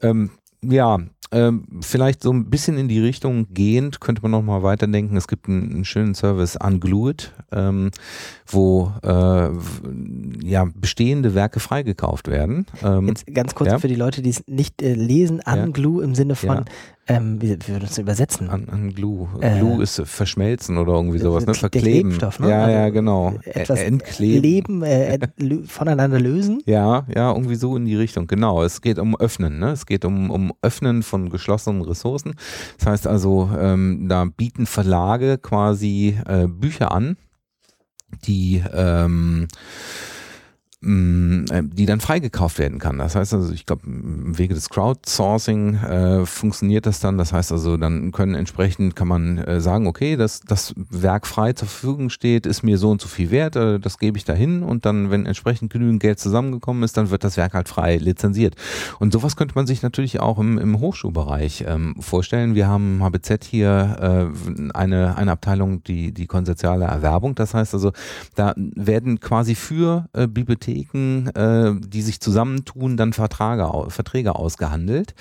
Ähm, ja, ähm, vielleicht so ein bisschen in die Richtung gehend könnte man noch mal weiterdenken. Es gibt einen, einen schönen Service Unglued, ähm, wo äh, ja bestehende Werke freigekauft werden. Ähm, Jetzt ganz kurz ja. für die Leute, die es nicht äh, lesen, Unglue ja. im Sinne von ähm, wie, wie würden das übersetzen? An, an Glue. Äh, Glue ist verschmelzen oder irgendwie sowas, ne? Verkleben. Klebstoff, ne? Ja, also ja, genau. Etwas Entkleben. Leben, äh, (laughs) voneinander lösen? Ja, ja, irgendwie so in die Richtung. Genau. Es geht um Öffnen, ne? Es geht um, um Öffnen von geschlossenen Ressourcen. Das heißt also, ähm, da bieten Verlage quasi äh, Bücher an, die ähm, äh, die dann freigekauft werden kann. Das heißt also, ich glaube, im Wege des Crowdsourcing äh, funktioniert das dann. Das heißt also, dann können entsprechend, kann man äh, sagen, okay, das, das Werk frei zur Verfügung steht, ist mir so und so viel wert, äh, das gebe ich dahin und dann, wenn entsprechend genügend Geld zusammengekommen ist, dann wird das Werk halt frei lizenziert. Und sowas könnte man sich natürlich auch im, im Hochschulbereich ähm, vorstellen. Wir haben HBZ hier äh, eine, eine Abteilung, die, die konsortiale Erwerbung. Das heißt also, da werden quasi für äh, Bibliotheken Bibliotheken, äh, die sich zusammentun, dann Vertrage, Verträge ausgehandelt,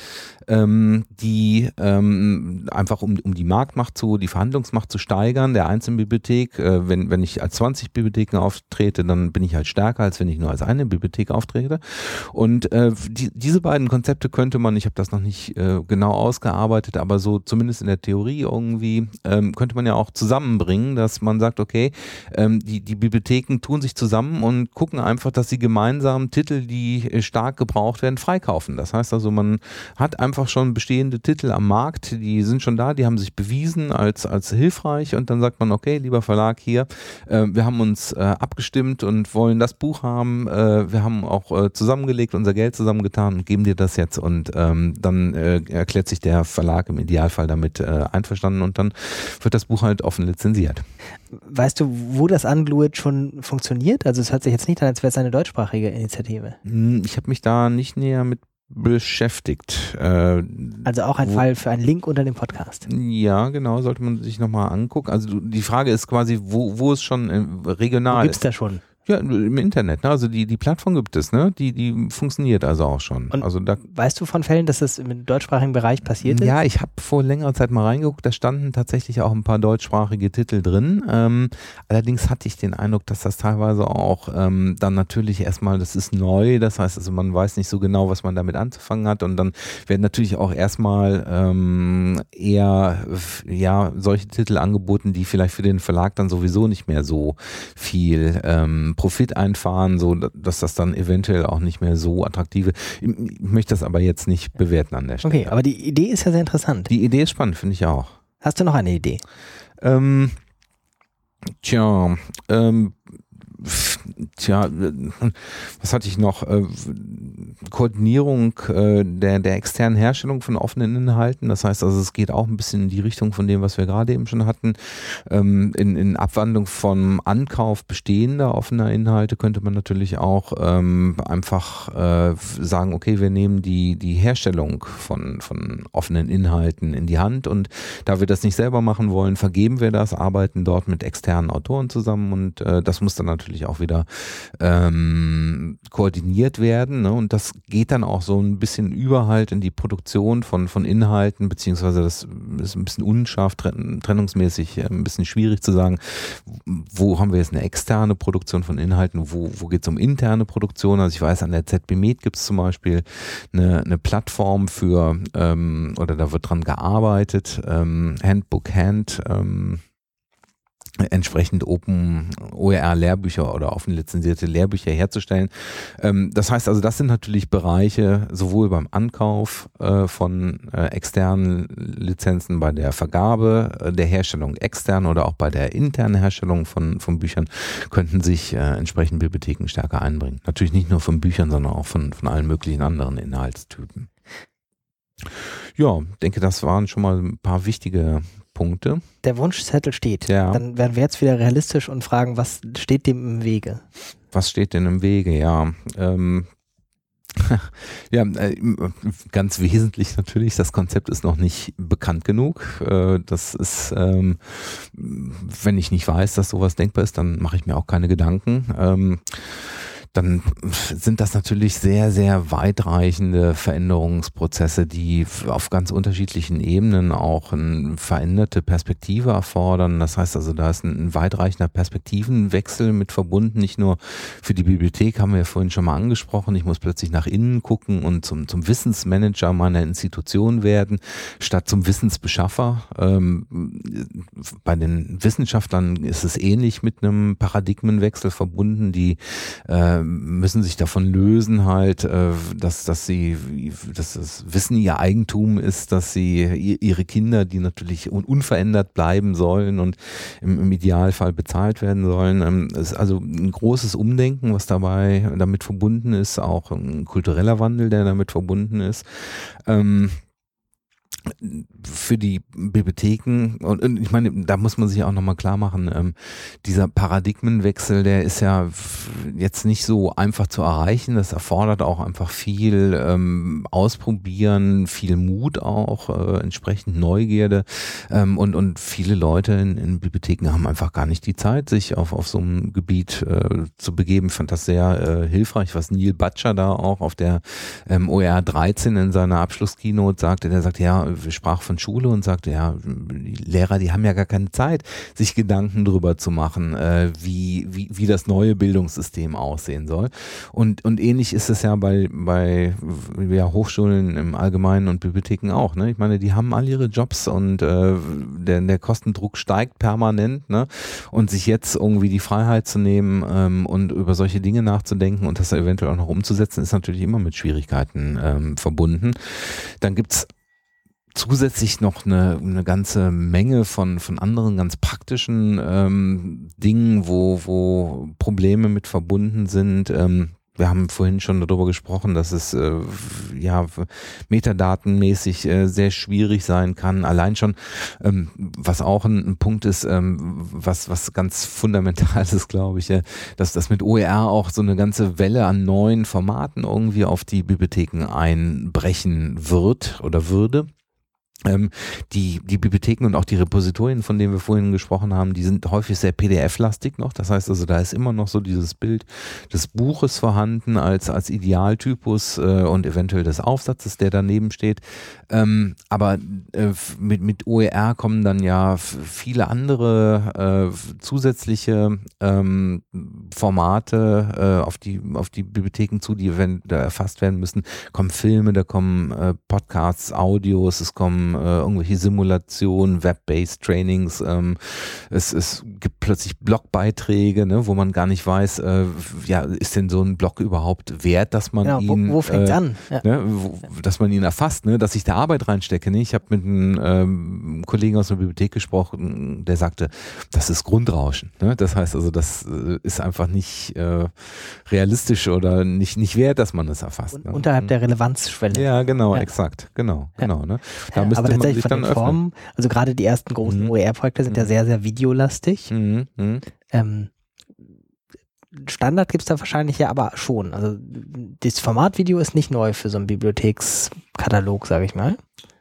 ähm, die ähm, einfach um, um die Marktmacht zu, die Verhandlungsmacht zu steigern, der einzelnen Bibliothek. Äh, wenn, wenn ich als 20 Bibliotheken auftrete, dann bin ich halt stärker, als wenn ich nur als eine Bibliothek auftrete. Und äh, die, diese beiden Konzepte könnte man, ich habe das noch nicht äh, genau ausgearbeitet, aber so zumindest in der Theorie irgendwie, ähm, könnte man ja auch zusammenbringen, dass man sagt, okay, ähm, die, die Bibliotheken tun sich zusammen und gucken einfach, dass sie gemeinsam Titel, die äh, stark gebraucht werden, freikaufen. Das heißt also, man hat einfach schon bestehende Titel am Markt, die sind schon da, die haben sich bewiesen als, als hilfreich und dann sagt man, okay, lieber Verlag hier, äh, wir haben uns äh, abgestimmt und wollen das Buch haben, äh, wir haben auch äh, zusammengelegt, unser Geld zusammengetan und geben dir das jetzt und ähm, dann äh, erklärt sich der Verlag im Idealfall damit einverstanden und dann wird das Buch halt offen lizenziert. Weißt du, wo das Unglued schon funktioniert? Also es hört sich jetzt nicht an, als wäre es eine deutschsprachige Initiative. Hm, ich habe mich da nicht näher mit beschäftigt. Äh, also auch ein wo, Fall für einen Link unter dem Podcast. Ja, genau, sollte man sich nochmal angucken. Also die Frage ist quasi, wo, wo es schon äh, regional Gibt es da schon? Ja, im Internet. Ne? Also die, die Plattform gibt es, ne? Die, die funktioniert also auch schon. Und also da, weißt du von Fällen, dass das im deutschsprachigen Bereich passiert ist? Ja, ich habe vor längerer Zeit mal reingeguckt, da standen tatsächlich auch ein paar deutschsprachige Titel drin. Ähm, allerdings hatte ich den Eindruck, dass das teilweise auch ähm, dann natürlich erstmal, das ist neu, das heißt also, man weiß nicht so genau, was man damit anzufangen hat und dann werden natürlich auch erstmal ähm, eher ja solche Titel angeboten, die vielleicht für den Verlag dann sowieso nicht mehr so viel ähm, Profit einfahren, so dass das dann eventuell auch nicht mehr so attraktive. Ich möchte das aber jetzt nicht bewerten an der Stelle. Okay, aber die Idee ist ja sehr interessant. Die Idee ist spannend, finde ich auch. Hast du noch eine Idee? Ähm, tja, ähm, tja, was hatte ich noch? Äh, Koordinierung äh, der, der externen Herstellung von offenen Inhalten. Das heißt also, es geht auch ein bisschen in die Richtung von dem, was wir gerade eben schon hatten. Ähm, in, in Abwandlung vom Ankauf bestehender offener Inhalte könnte man natürlich auch ähm, einfach äh, sagen, okay, wir nehmen die, die Herstellung von, von offenen Inhalten in die Hand und da wir das nicht selber machen wollen, vergeben wir das, arbeiten dort mit externen Autoren zusammen und das muss dann natürlich auch wieder ähm, koordiniert werden. Ne? Und das geht dann auch so ein bisschen über halt in die Produktion von, von Inhalten, beziehungsweise das ist ein bisschen unscharf, trennungsmäßig äh, ein bisschen schwierig zu sagen, wo haben wir jetzt eine externe Produktion von Inhalten, wo, wo geht es um interne Produktion. Also ich weiß, an der ZB Med gibt es zum Beispiel eine, eine Plattform für, ähm, oder da wird dran gearbeitet, ähm, Handbook Hand, ähm, entsprechend Open OER Lehrbücher oder offen lizenzierte Lehrbücher herzustellen. Ähm, das heißt also, das sind natürlich Bereiche sowohl beim Ankauf äh, von äh, externen Lizenzen, bei der Vergabe äh, der Herstellung extern oder auch bei der internen Herstellung von, von Büchern könnten sich entsprechend Bibliotheken stärker einbringen. Natürlich nicht nur von Büchern, sondern auch von, von allen möglichen anderen Inhaltstypen. Ja, denke, das waren schon mal ein paar wichtige Punkte. Der Wunschzettel steht. Ja. Dann werden wir jetzt wieder realistisch und fragen, was steht dem im Wege? Was steht denn im Wege? Ja, ähm, (laughs) ja, äh, ganz wesentlich natürlich, das Konzept ist noch nicht bekannt genug. Äh, das ist, ähm, wenn ich nicht weiß, dass sowas denkbar ist, dann mache ich mir auch keine Gedanken. Dann sind das natürlich sehr, sehr weitreichende Veränderungsprozesse, die auf ganz unterschiedlichen Ebenen auch eine veränderte Perspektive erfordern. Das heißt also, da ist ein weitreichender Perspektivenwechsel mit verbunden, nicht nur für die Bibliothek, haben wir ja vorhin schon mal angesprochen, ich muss plötzlich nach innen gucken und zum, zum Wissensmanager meiner Institution werden, statt zum Wissensbeschaffer. Ähm, bei den Wissenschaftlern ist es ähnlich mit einem Paradigmenwechsel verbunden, die äh, müssen sich davon lösen halt, äh, dass, dass sie, dass das Wissen ihr Eigentum ist, dass sie ihre Kinder, die natürlich unverändert bleiben sollen und im, im Idealfall bezahlt werden sollen. Ähm, ist also ein großes Umdenken, was dabei damit verbunden ist, auch ein kultureller Wandel, der damit verbunden ist. Ähm, für die Bibliotheken und, und, ich meine, da muss man sich auch nochmal klar machen, ähm, dieser Paradigmenwechsel, der ist ja jetzt nicht so einfach zu erreichen. Das erfordert auch einfach viel ähm, Ausprobieren, viel Mut auch, äh, entsprechend Neugierde ähm, und, und viele Leute in, in, Bibliotheken haben einfach gar nicht die Zeit, sich auf, auf so einem Gebiet äh, zu begeben. Ich fand das sehr äh, hilfreich, was Neil Butcher da auch auf der ähm, OER 13 in seiner Abschlusskeynote sagte. Der sagt, ja, sprach von Schule und sagte, ja, die Lehrer, die haben ja gar keine Zeit, sich Gedanken drüber zu machen, äh, wie, wie, wie das neue Bildungssystem aussehen soll. Und, und ähnlich ist es ja bei, bei ja, Hochschulen im Allgemeinen und Bibliotheken auch. Ne? Ich meine, die haben all ihre Jobs und äh, der, der Kostendruck steigt permanent. Ne? Und sich jetzt irgendwie die Freiheit zu nehmen ähm, und über solche Dinge nachzudenken und das eventuell auch noch umzusetzen, ist natürlich immer mit Schwierigkeiten ähm, verbunden. Dann gibt's zusätzlich noch eine, eine ganze Menge von, von anderen ganz praktischen ähm, Dingen, wo, wo Probleme mit verbunden sind. Ähm, wir haben vorhin schon darüber gesprochen, dass es äh, ja metadatenmäßig äh, sehr schwierig sein kann. Allein schon, ähm, was auch ein, ein Punkt ist, ähm, was was ganz fundamental ist, glaube ich, äh, dass das mit OER auch so eine ganze Welle an neuen Formaten irgendwie auf die Bibliotheken einbrechen wird oder würde. Ähm, die, die Bibliotheken und auch die Repositorien, von denen wir vorhin gesprochen haben, die sind häufig sehr PDF-lastig noch. Das heißt also, da ist immer noch so dieses Bild des Buches vorhanden als, als Idealtypus äh, und eventuell des Aufsatzes, der daneben steht. Ähm, aber äh, mit, mit OER kommen dann ja viele andere äh, zusätzliche ähm, Formate äh, auf, die, auf die Bibliotheken zu, die wenn, da erfasst werden müssen. Kommen Filme, da kommen äh, Podcasts, Audios, es kommen äh, irgendwelche Simulationen, Web-based Trainings. Ähm, es, es gibt plötzlich Blogbeiträge, ne, wo man gar nicht weiß, äh, ja, ist denn so ein Blog überhaupt wert, dass man genau, ihn, wo, wo fängt an? Ja. Ne, wo, dass man ihn erfasst, ne, dass ich da Arbeit reinstecke. Ne? Ich habe mit einem ähm, Kollegen aus der Bibliothek gesprochen, der sagte, das ist Grundrauschen. Ne? Das heißt also, das äh, ist einfach nicht äh, realistisch oder nicht, nicht wert, dass man das erfasst. Ne? Unterhalb der Relevanzschwelle. Ja, genau, ja. exakt, genau, ja. genau. Ne? Da ja, aber tatsächlich von den Formen, also gerade die ersten großen mhm. OER-Projekte sind mhm. ja sehr, sehr videolastig. Mhm. mhm. Ähm, Standard gibt es da wahrscheinlich ja aber schon. Also das Formatvideo ist nicht neu für so einen Bibliothekskatalog, sage ich mal.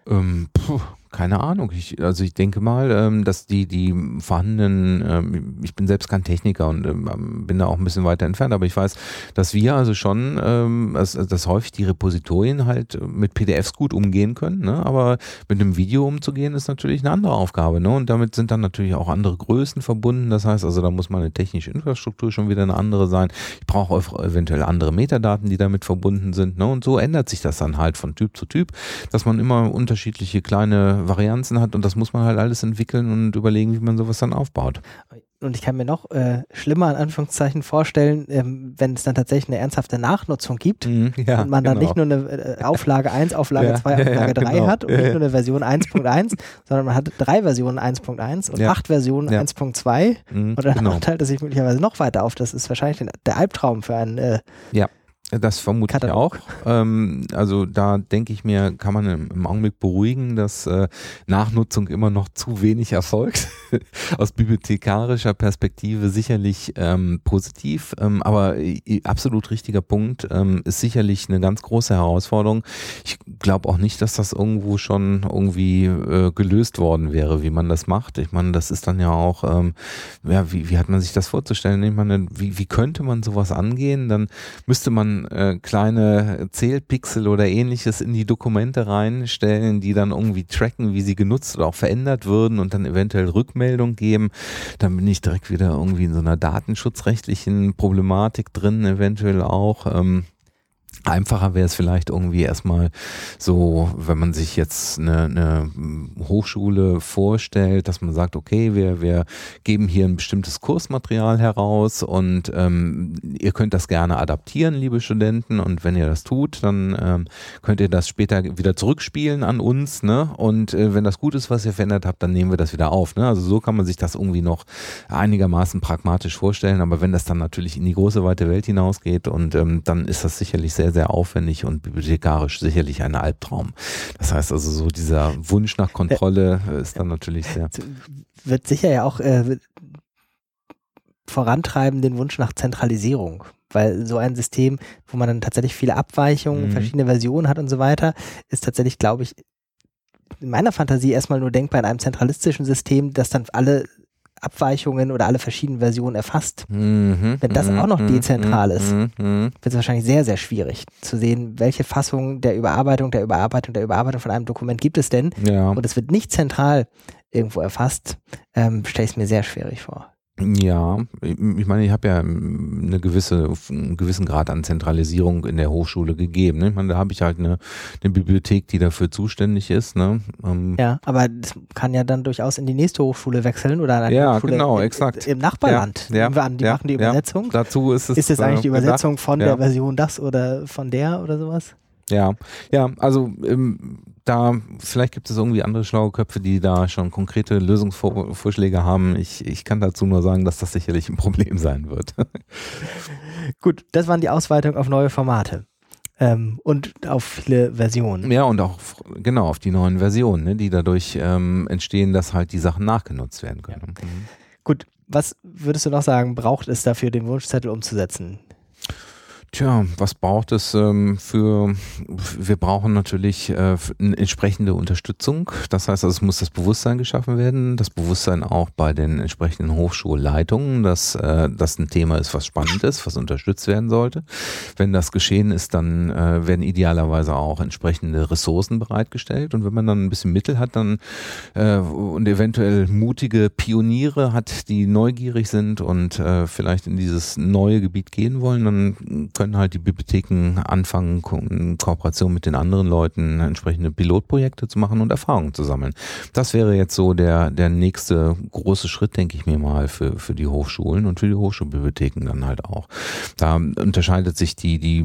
Ähm, puh, keine Ahnung. Ich, also ich denke mal, ähm, dass die, die vorhandenen, ähm, ich bin selbst kein Techniker und ähm, bin da auch ein bisschen weiter entfernt, aber ich weiß, dass wir also schon, dass, dass häufig die Repositorien halt mit PDFs gut umgehen können, ne? aber mit einem Video umzugehen ist natürlich eine andere Aufgabe. Ne? Und damit sind dann natürlich auch andere Größen verbunden. Das heißt also, da muss meine technische Infrastruktur schon wieder eine andere sein. Ich brauche eventuell andere Metadaten, die damit verbunden sind. Ne? Und so ändert sich das dann halt von Typ zu Typ, dass man immer unterschiedliche kleine Varianzen hat und das muss man halt alles entwickeln und überlegen, wie man sowas dann aufbaut. Und ich kann mir noch äh, schlimmer in Anführungszeichen vorstellen, ähm, wenn es dann tatsächlich eine ernsthafte Nachnutzung gibt mhm, ja, und man genau. dann nicht nur eine äh, Auflage 1, Auflage Ja, 2, ja, ja, Auflage 3 genau. hat und Ja, nicht ja. nur eine Version 1.1, (laughs) sondern man hat drei Versionen 1.1 und Ja. acht Versionen Ja. 1.2 Mhm, und dann genau. (laughs) teilt es sich möglicherweise noch weiter auf. Das ist wahrscheinlich der Albtraum für einen äh, Das vermute ich auch. Katalog. Ähm, also da denke ich mir, kann man im, im Augenblick beruhigen, dass äh, Nachnutzung immer noch zu wenig erfolgt. (laughs) Aus bibliothekarischer Perspektive sicherlich ähm, positiv, ähm, aber äh, absolut richtiger Punkt ähm, ist sicherlich eine ganz große Herausforderung. Ich glaube auch nicht, dass das irgendwo schon irgendwie äh, gelöst worden wäre, wie man das macht. Ich meine, das ist dann ja auch, ähm, ja, wie, wie hat man sich das vorzustellen? Ich meine, wie, wie könnte man sowas angehen? Dann müsste man äh, kleine Zählpixel oder ähnliches in die Dokumente reinstellen, die dann irgendwie tracken, wie sie genutzt oder auch verändert würden und dann eventuell Rückmeldung geben. Dann bin ich direkt wieder irgendwie in so einer datenschutzrechtlichen Problematik drin, eventuell auch. Ähm, Einfacher wäre es vielleicht irgendwie erstmal so, wenn man sich jetzt eine, eine Hochschule vorstellt, dass man sagt, okay, wir, wir geben hier ein bestimmtes Kursmaterial heraus und ähm, ihr könnt das gerne adaptieren, liebe Studenten. Und wenn ihr das tut, dann ähm, könnt ihr das später wieder zurückspielen an uns. Ne? Und äh, wenn das gut ist, was ihr verändert habt, dann nehmen wir das wieder auf. Ne? Also so kann man sich das irgendwie noch einigermaßen pragmatisch vorstellen. Aber wenn das dann natürlich in die große weite Welt hinausgeht und ähm, dann ist das sicherlich sehr, sehr aufwendig und bibliothekarisch sicherlich ein Albtraum. Das heißt also so dieser Wunsch nach Kontrolle äh, ist dann natürlich sehr. wird sicher ja auch äh, vorantreiben den Wunsch nach Zentralisierung. Weil so ein System, wo man dann tatsächlich viele Abweichungen, Mhm. verschiedene Versionen hat und so weiter, ist tatsächlich, glaube ich, in meiner Fantasie erstmal nur denkbar in einem zentralistischen System, das dann alle Abweichungen oder alle verschiedenen Versionen erfasst. Mhm, Wenn das mhm, auch noch mhm, dezentral ist. mhm. Wird es wahrscheinlich sehr, sehr schwierig zu sehen, welche Fassung der Überarbeitung, der Überarbeitung, der Überarbeitung von einem Dokument gibt es denn. Ja. Und es wird nicht zentral irgendwo erfasst, ähm, stelle ich es mir sehr schwierig vor. Ja, ich meine, ich habe ja eine gewisse, einen gewissen Grad an Zentralisierung in der Hochschule gegeben. Ne? Ich meine, da habe ich halt eine, eine Bibliothek, die dafür zuständig ist. Ne? Ähm, Ja, aber das kann ja dann durchaus in die nächste Hochschule wechseln oder eine Ja, Hochschule genau, im, exakt. im Nachbarland. Ja, ja, Nehmen wir an, die ja, machen die ja. Übersetzung. Dazu ist es. Ist es eigentlich die äh, gedacht. Übersetzung von Ja. der Version das oder von der oder sowas? Ja, ja, also ähm, da vielleicht gibt es irgendwie andere schlaue Köpfe, die da schon konkrete Lösungsvorschläge haben. Ich, ich kann dazu nur sagen, dass das sicherlich ein Problem sein wird. (laughs) Gut, das waren die Ausweitungen auf neue Formate. Ähm, und auf viele Versionen. ja, und auch genau auf die neuen Versionen, ne, die dadurch ähm, entstehen, dass halt die Sachen nachgenutzt werden können. Mhm. Gut, was würdest du noch sagen, braucht es dafür, den Wunschzettel umzusetzen? Tja, was braucht es ähm, für, wir brauchen natürlich äh, eine entsprechende Unterstützung. Das heißt, also, es muss das Bewusstsein geschaffen werden, das Bewusstsein auch bei den entsprechenden Hochschulleitungen, dass äh, das ein Thema ist, was spannend ist, was unterstützt werden sollte. Wenn das geschehen ist, dann äh, werden idealerweise auch entsprechende Ressourcen bereitgestellt. Und wenn man dann ein bisschen Mittel hat, dann äh, und eventuell mutige Pioniere hat, die neugierig sind und äh, vielleicht in dieses neue Gebiet gehen wollen, dann können halt die Bibliotheken anfangen, in Kooperation mit den anderen Leuten entsprechende Pilotprojekte zu machen und Erfahrungen zu sammeln. Das wäre jetzt so der, der nächste große Schritt, denke ich mir mal, für, für die Hochschulen und für die Hochschulbibliotheken dann halt auch. Da unterscheidet sich die, die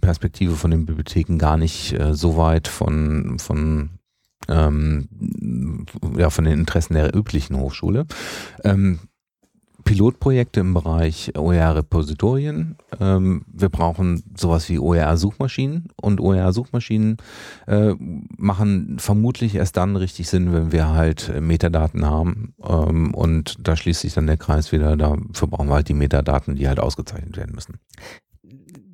Perspektive von den Bibliotheken gar nicht äh, so weit von, von ähm, ja, von den Interessen der üblichen Hochschule. Ähm, Pilotprojekte im Bereich OER-Repositorien. Ähm, wir brauchen sowas wie OER-Suchmaschinen und OER-Suchmaschinen äh, machen vermutlich erst dann richtig Sinn, wenn wir halt Metadaten haben. Ähm, und da schließt sich dann der Kreis wieder. Dafür brauchen wir halt die Metadaten, die halt ausgezeichnet werden müssen.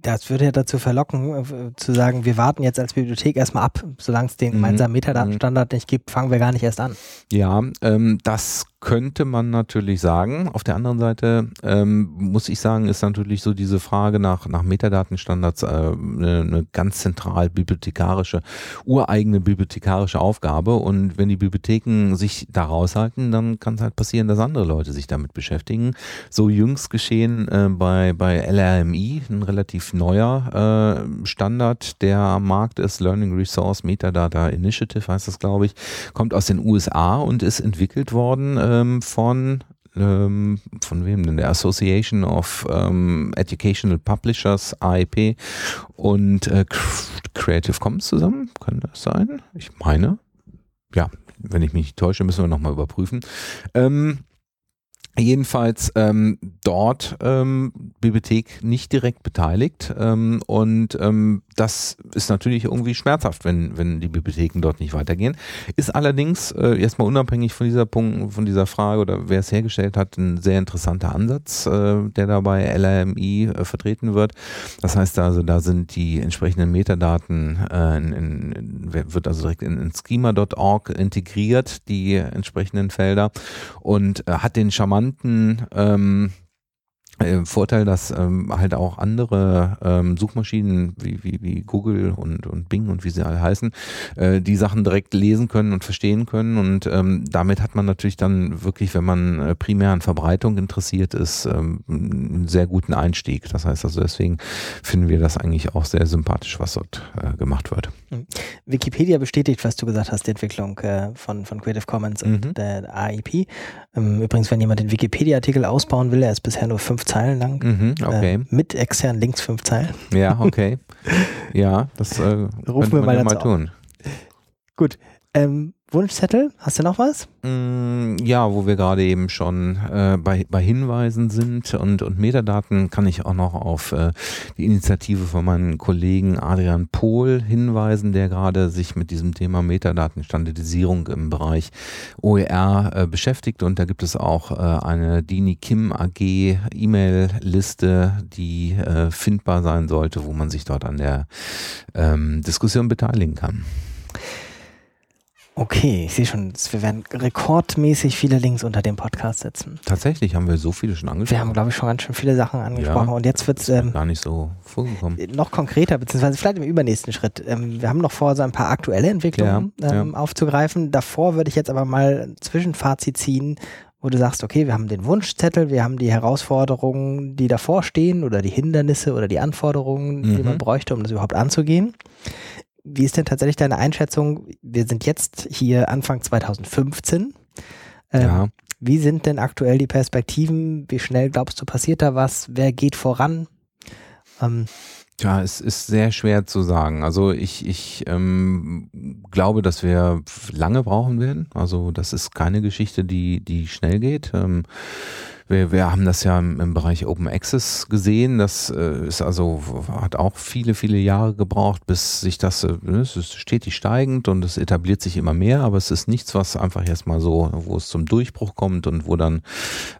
das würde ja dazu verlocken, äh, zu sagen, wir warten jetzt als Bibliothek erstmal ab, solange es den mhm. gemeinsamen Metadatenstandard nicht gibt, fangen wir gar nicht erst an. Ja, ähm, das könnte man natürlich sagen. Auf der anderen Seite ähm, muss ich sagen, ist natürlich so diese Frage nach, nach Metadatenstandards äh, eine, ganz zentral bibliothekarische, ureigene bibliothekarische Aufgabe. Und wenn die Bibliotheken sich da raushalten, dann kann es halt passieren, dass andere Leute sich damit beschäftigen. So jüngst geschehen äh, bei, bei LRMI, ein relativ neuer äh, Standard, der am Markt ist, Learning Resource Metadata Initiative heißt das, glaube ich, kommt aus den USA und ist entwickelt worden äh, ähm, von ähm, von wem denn? Der Association of ähm, Educational Publishers, AIP und äh, Creative Commons zusammen. Kann das sein? Ich meine. Ja, wenn ich mich nicht täusche, müssen wir nochmal überprüfen. Ähm, Jedenfalls ähm, dort ähm, Bibliothek nicht direkt beteiligt ähm, und ähm, das ist natürlich irgendwie schmerzhaft, wenn, wenn die Bibliotheken dort nicht weitergehen. Ist allerdings äh, erstmal unabhängig von dieser Punkt, von dieser Frage oder wer es hergestellt hat, ein sehr interessanter Ansatz, äh, der dabei LRMI äh, vertreten wird. Das heißt also, da sind die entsprechenden Metadaten äh, in, in, wird also direkt in, in schema.org integriert, die entsprechenden Felder und äh, hat den charmanten ähm, äh, Vorteil, dass ähm, halt auch andere ähm, Suchmaschinen wie, wie, wie Google und, und Bing und wie sie alle heißen, äh, die Sachen direkt lesen können und verstehen können. Und ähm, damit hat man natürlich dann wirklich, wenn man äh, primär an Verbreitung interessiert ist, ähm, einen sehr guten Einstieg. Das heißt also, deswegen finden wir das eigentlich auch sehr sympathisch, was dort äh, gemacht wird. Mhm. Wikipedia bestätigt, was du gesagt hast, die Entwicklung äh, von, von Creative Commons mhm. und der AIP. Ähm, übrigens, wenn jemand den Wikipedia-Artikel ausbauen will, er ist bisher nur fünf Zeilen lang. Mhm, okay. Äh, mit externen Links fünf Zeilen. Ja, (laughs) okay. ja, das äh, rufen wir mal, mal tun. Gut. Ähm, Wunschzettel, hast du noch was? Mm, ja, wo wir gerade eben schon äh, bei, bei Hinweisen sind und, und Metadaten, kann ich auch noch auf äh, die Initiative von meinem Kollegen Adrian Pohl hinweisen, der gerade sich mit diesem Thema Metadatenstandardisierung im Bereich OER äh, beschäftigt. Und da gibt es auch äh, eine Dini Kim AG E-Mail-Liste, die äh, findbar sein sollte, wo man sich dort an der ähm, Diskussion beteiligen kann. Okay, ich sehe schon, wir werden rekordmäßig viele Links unter dem Podcast setzen. Tatsächlich haben wir so viele schon angesprochen. Wir haben, glaube ich, schon ganz schön viele Sachen angesprochen. Ja, und jetzt wird es ähm, gar nicht so vorgekommen. Noch konkreter, beziehungsweise vielleicht im übernächsten Schritt. Ähm, wir haben noch vor, so ein paar aktuelle Entwicklungen ja, ähm, ja. aufzugreifen. Davor würde ich jetzt aber mal ein Zwischenfazit ziehen, wo du sagst, okay, wir haben den Wunschzettel, wir haben die Herausforderungen, die davor stehen oder die Hindernisse oder die Anforderungen, mhm. die man bräuchte, um das überhaupt anzugehen. Wie ist denn tatsächlich deine Einschätzung? Wir sind jetzt hier Anfang 2015. Ähm, ja. Wie sind denn aktuell die Perspektiven? Wie schnell glaubst du, passiert da was? Wer geht voran? Ähm, Tja, es ist sehr schwer zu sagen. Also ich, ich ähm, glaube, dass wir lange brauchen werden. Also das ist keine Geschichte, die, die schnell geht. Ähm, wir, wir haben das ja im, im Bereich Open Access gesehen. Das äh, ist also, hat auch viele, viele Jahre gebraucht, bis sich das, äh, es ist stetig steigend und es etabliert sich immer mehr, aber es ist nichts, was einfach erstmal so, wo es zum Durchbruch kommt und wo dann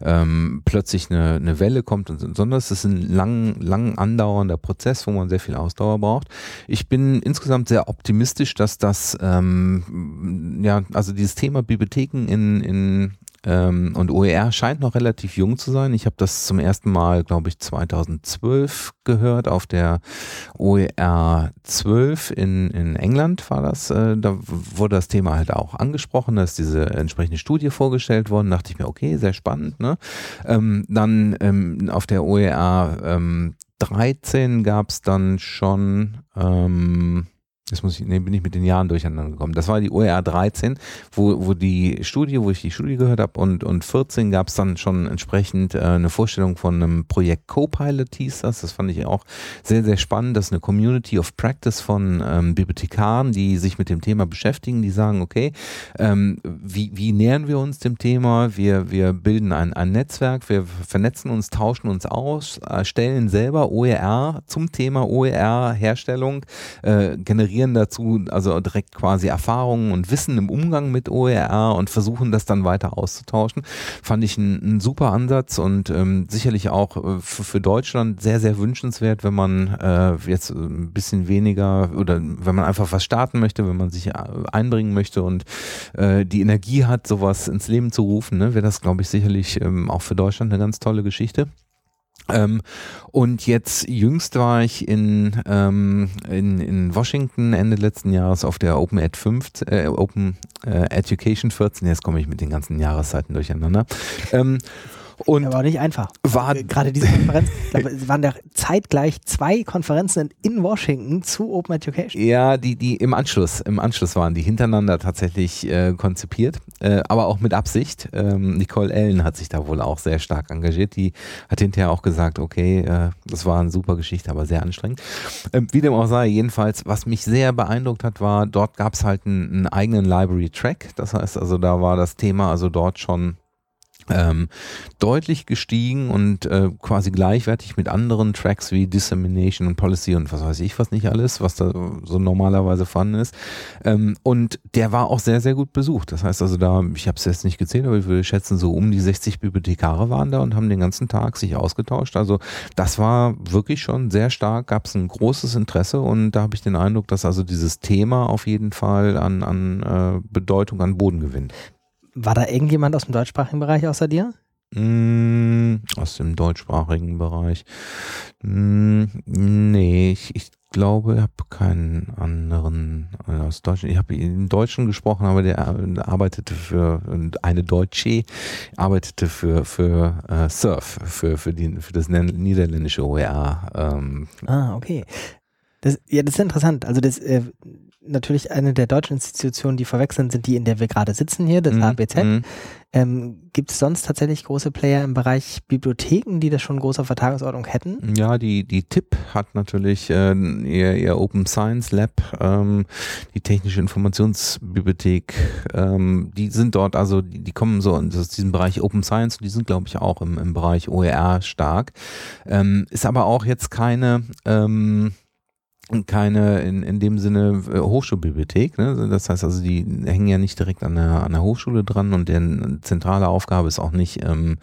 ähm, plötzlich eine, eine Welle kommt, und, sondern es ist ein lang, lang andauernder Prozess, wo man sehr viel Ausdauer braucht. Ich bin insgesamt sehr optimistisch, dass das, ähm, ja, also dieses Thema Bibliotheken in, in ähm, und OER scheint noch relativ jung zu sein. Ich habe das zum ersten Mal, glaube ich, 2012 gehört auf der OER 12 in, in England war das. Äh, da wurde das Thema halt auch angesprochen, da ist diese entsprechende Studie vorgestellt worden. Da dachte ich mir, okay, sehr spannend. Ne? Ähm, dann ähm, auf der OER ähm, 13 gab es dann schon ähm, Jetzt muss ich, nee, bin ich mit den Jahren durcheinander gekommen. Das war die OER 13, wo, wo die Studie, wo ich die Studie gehört habe und, und 14 gab es dann schon entsprechend äh, eine Vorstellung von einem Projekt Copilot hieß das. Das fand ich auch sehr, sehr spannend. Das ist eine Community of Practice von ähm, Bibliothekaren, die sich mit dem Thema beschäftigen, die sagen, okay, ähm, wie, wie nähern wir uns dem Thema? Wir, wir bilden ein, ein Netzwerk, wir vernetzen uns, tauschen uns aus, äh, stellen selber OER zum Thema OER-Herstellung, äh, generieren inspirieren dazu, also direkt quasi Erfahrungen und Wissen im Umgang mit OER und versuchen das dann weiter auszutauschen. Fand ich ein, ein super Ansatz und ähm, sicherlich auch äh, für, Deutschland sehr, sehr wünschenswert, wenn man äh, jetzt ein bisschen weniger oder wenn man einfach was starten möchte, wenn man sich äh, einbringen möchte und äh, die Energie hat, sowas ins Leben zu rufen, ne, wäre das, glaube ich, sicherlich ähm, auch für Deutschland eine ganz tolle Geschichte. Ähm, und jetzt jüngst war ich in, ähm, in, in Washington Ende letzten Jahres auf der Open Ed 5, äh, Open äh, Education 14. Jetzt komme ich mit den ganzen Jahreszeiten durcheinander. Ähm, und war nicht einfach. War gerade diese Konferenz, (laughs) es waren da zeitgleich zwei Konferenzen in Washington zu Open Education. Ja, die, die im Anschluss, im Anschluss waren die hintereinander tatsächlich äh, konzipiert, äh, aber auch mit Absicht. Ähm, Nicole Allen hat sich da wohl auch sehr stark engagiert. Die hat hinterher auch gesagt, okay, äh, das war eine super Geschichte, aber sehr anstrengend. Ähm, wie dem auch sei, jedenfalls, was mich sehr beeindruckt hat, war, dort gab es halt einen, einen eigenen Library Track. Das heißt also, da war das Thema also dort schon ähm, deutlich gestiegen und äh, quasi gleichwertig mit anderen Tracks wie Dissemination und Policy und was weiß ich was nicht alles, was da so normalerweise vorhanden ist. Ähm, und der war auch sehr, sehr gut besucht. Das heißt also da, ich habe es jetzt nicht gezählt, aber ich würde schätzen, so um die 60 Bibliothekare waren da und haben den ganzen Tag sich ausgetauscht. Also das war wirklich schon sehr stark, gab es ein großes Interesse und da habe ich den Eindruck, dass also dieses Thema auf jeden Fall an, an äh, Bedeutung, an Boden gewinnt. War da irgendjemand aus dem deutschsprachigen Bereich außer dir? Mm, aus dem deutschsprachigen Bereich. Mm, nee, ich, ich glaube, ich habe keinen anderen äh, aus Deutschland. Ich habe in Deutschen gesprochen, aber der arbeitete für eine Deutsche arbeitete für für äh, Surf für für die für das niederländische OER. Ähm. Ah, okay. Das, ja, das ist interessant. Also das, äh, natürlich eine der deutschen Institutionen, die verwechseln, sind die, in der wir gerade sitzen hier, das mhm. HBZ. Mhm. Ähm, Gibt es sonst tatsächlich große Player im Bereich Bibliotheken, die das schon groß auf der Tagesordnung hätten? Ja, die, die TIP hat natürlich äh, ihr, ihr Open Science Lab, ähm, die Technische Informationsbibliothek, ähm, die sind dort, also die, die kommen so aus diesem Bereich Open Science und die sind, glaube ich, auch im, im Bereich OER stark. Ähm, ist aber auch jetzt keine ähm, keine in, in dem Sinne äh, Hochschulbibliothek. Ne? Das heißt also, die hängen ja nicht direkt an der, an der Hochschule dran und deren zentrale Aufgabe ist auch nicht, ähm,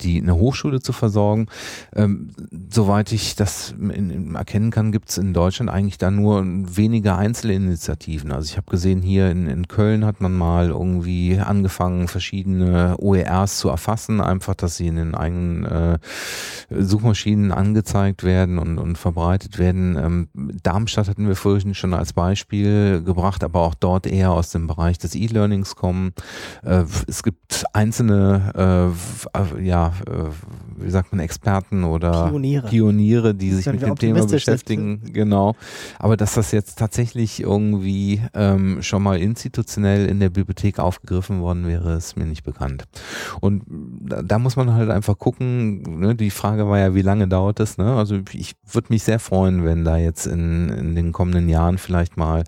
die eine Hochschule zu versorgen. Ähm, soweit ich das in, in erkennen kann, gibt es in Deutschland eigentlich da nur wenige Einzelinitiativen. Also ich habe gesehen, hier in, in Köln hat man mal irgendwie angefangen, verschiedene OERs zu erfassen, einfach, dass sie in den eigenen äh, Suchmaschinen angezeigt werden und, und verbreitet werden. Ähm, Darmstadt hatten wir vorhin schon als Beispiel gebracht, aber auch dort eher aus dem Bereich des E-Learnings kommen. Äh, es gibt einzelne, äh, ja, äh, wie sagt man, Experten oder Pioniere, Pioniere die sich mit dem Thema beschäftigen. Sind. Genau. Aber dass das jetzt tatsächlich irgendwie ähm, schon mal institutionell in der Bibliothek aufgegriffen worden wäre, ist mir nicht bekannt. Und da, da muss man halt einfach gucken. Ne? Die Frage war ja, wie lange dauert das? Ne? Also ich würde mich sehr freuen, wenn da jetzt in in, in den kommenden Jahren vielleicht mal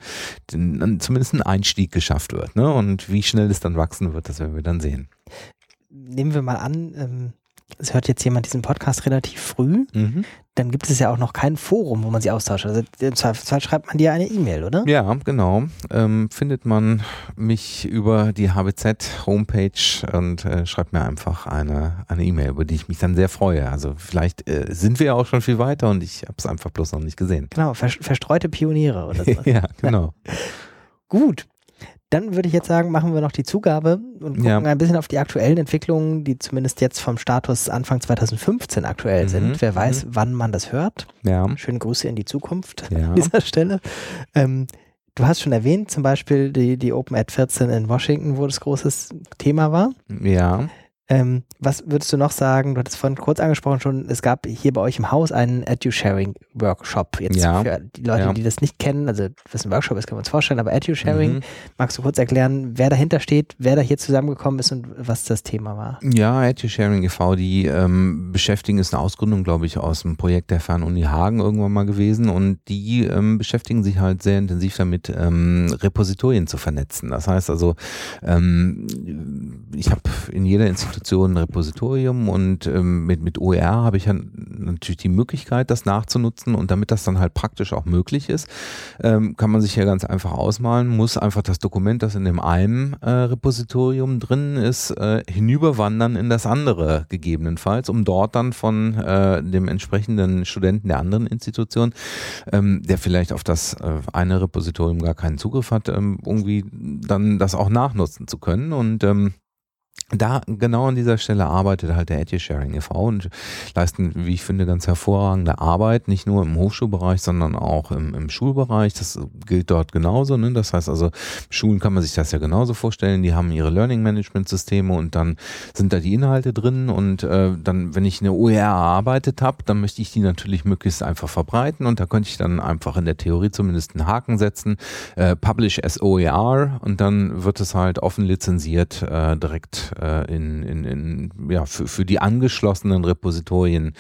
den, zumindest ein Einstieg geschafft wird. Ne? Und wie schnell es dann wachsen wird, das werden wir dann sehen. Nehmen wir mal an, ähm, es hört jetzt jemand diesen Podcast relativ früh, mhm. dann gibt es ja auch noch kein Forum, wo man sich austauscht. Also im Zweifelsfall schreibt man dir eine E-Mail, oder? Ja, genau. Ähm, findet man mich über die HBZ-Homepage und äh, schreibt mir einfach eine eine E-Mail, über die ich mich dann sehr freue. Also vielleicht äh, sind wir ja auch schon viel weiter und ich habe es einfach bloß noch nicht gesehen. Genau, verstreute Pioniere oder so. (laughs) ja, genau. Gut. Dann würde ich jetzt sagen, machen wir noch die Zugabe und gucken ja. ein bisschen auf die aktuellen Entwicklungen, die zumindest jetzt vom Status Anfang 2015 aktuell mhm. sind. Wer weiß, mhm. wann man das hört. Ja. Schöne Grüße in die Zukunft ja. an dieser Stelle. Ähm, du hast schon erwähnt, zum Beispiel die, die Open Ad 14 in Washington, wo das großes Thema war. Ja. Ähm, was würdest du noch sagen? Du hattest vorhin kurz angesprochen schon, es gab hier bei euch im Haus einen Edu-Sharing-Workshop. Jetzt ja. für die Leute, ja. die das nicht kennen, also was ein Workshop ist, können wir uns vorstellen, aber Edu-Sharing, mhm. magst du kurz erklären, wer dahinter steht, wer da hier zusammengekommen ist und was das Thema war? Ja, Edu-Sharing e.V., die ähm, beschäftigen, ist eine Ausgründung, glaube ich, aus dem Projekt der Fernuni Hagen irgendwann mal gewesen und die ähm, beschäftigen sich halt sehr intensiv damit, ähm, Repositorien zu vernetzen. Das heißt also, ähm, ich habe in jeder Institution Institution ein Repositorium und ähm, mit, mit OER habe ich ja natürlich die Möglichkeit, das nachzunutzen und damit das dann halt praktisch auch möglich ist, ähm, kann man sich ja ganz einfach ausmalen, muss einfach das Dokument, das in dem einen äh, Repositorium drin ist, äh, hinüberwandern in das andere gegebenenfalls, um dort dann von äh, dem entsprechenden Studenten der anderen Institution, ähm, der vielleicht auf das äh, eine Repositorium gar keinen Zugriff hat, ähm, irgendwie dann das auch nachnutzen zu können und ähm, da genau an dieser Stelle arbeitet halt der EduSharing e.V. und leisten, wie ich finde, ganz hervorragende Arbeit, nicht nur im Hochschulbereich, sondern auch im, im Schulbereich. Das gilt dort genauso. Ne? Das heißt also, Schulen kann man sich das ja genauso vorstellen. Die haben ihre Learning Management Systeme und dann sind da die Inhalte drin und äh, dann, wenn ich eine OER erarbeitet habe, dann möchte ich die natürlich möglichst einfach verbreiten und da könnte ich dann einfach in der Theorie zumindest einen Haken setzen, äh, Publish as OER und dann wird es halt offen lizenziert äh, direkt äh, in, in, in, ja, für, für die angeschlossenen Repositorien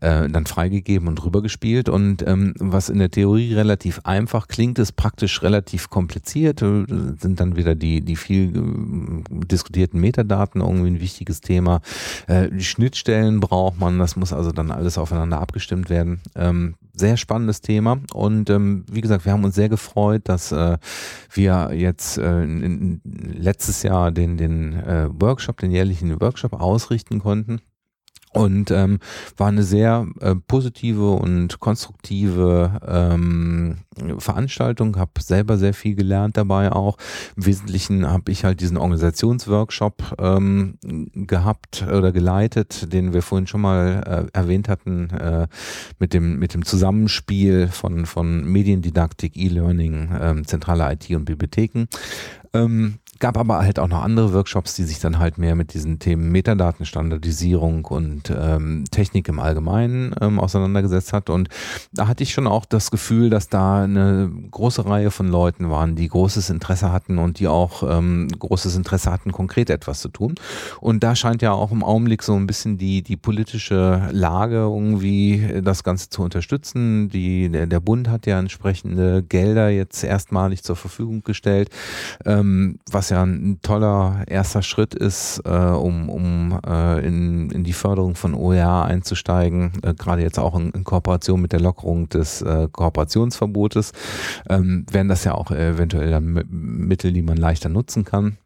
äh, dann freigegeben und rübergespielt. Und ähm, was in der Theorie relativ einfach klingt, ist praktisch relativ kompliziert. Äh, sind dann wieder die, die viel äh, diskutierten Metadaten irgendwie ein wichtiges Thema. Äh, die Schnittstellen braucht man, das muss also dann alles aufeinander abgestimmt werden. Ähm, sehr spannendes Thema. Und ähm, wie gesagt, wir haben uns sehr gefreut, dass äh, wir jetzt äh, in, letztes Jahr den, den äh, Workshop, den jährlichen Workshop ausrichten konnten und ähm, war eine sehr äh, positive und konstruktive ähm, Veranstaltung, habe selber sehr viel gelernt dabei auch. Im Wesentlichen habe ich halt diesen Organisationsworkshop ähm, gehabt oder geleitet, den wir vorhin schon mal äh, erwähnt hatten, äh, mit dem mit dem Zusammenspiel von von Mediendidaktik, E-Learning, ähm, zentrale IT und Bibliotheken. Ähm, gab aber halt auch noch andere Workshops, die sich dann halt mehr mit diesen Themen Metadatenstandardisierung und ähm, Technik im Allgemeinen ähm, auseinandergesetzt hat. Und da hatte ich schon auch das Gefühl, dass da eine große Reihe von Leuten waren, die großes Interesse hatten und die auch ähm, großes Interesse hatten, konkret etwas zu tun. Und da scheint ja auch im Augenblick so ein bisschen die, die politische Lage irgendwie das Ganze zu unterstützen. Die, der, der Bund hat ja entsprechende Gelder jetzt erstmalig zur Verfügung gestellt, ähm, was ja ein toller erster Schritt ist, äh, um, um äh, in, in die Förderung von OER einzusteigen, äh, gerade jetzt auch in, in, Kooperation mit der Lockerung des äh, Kooperationsverbotes, ähm, wären das ja auch eventuell dann Mittel, die man leichter nutzen kann.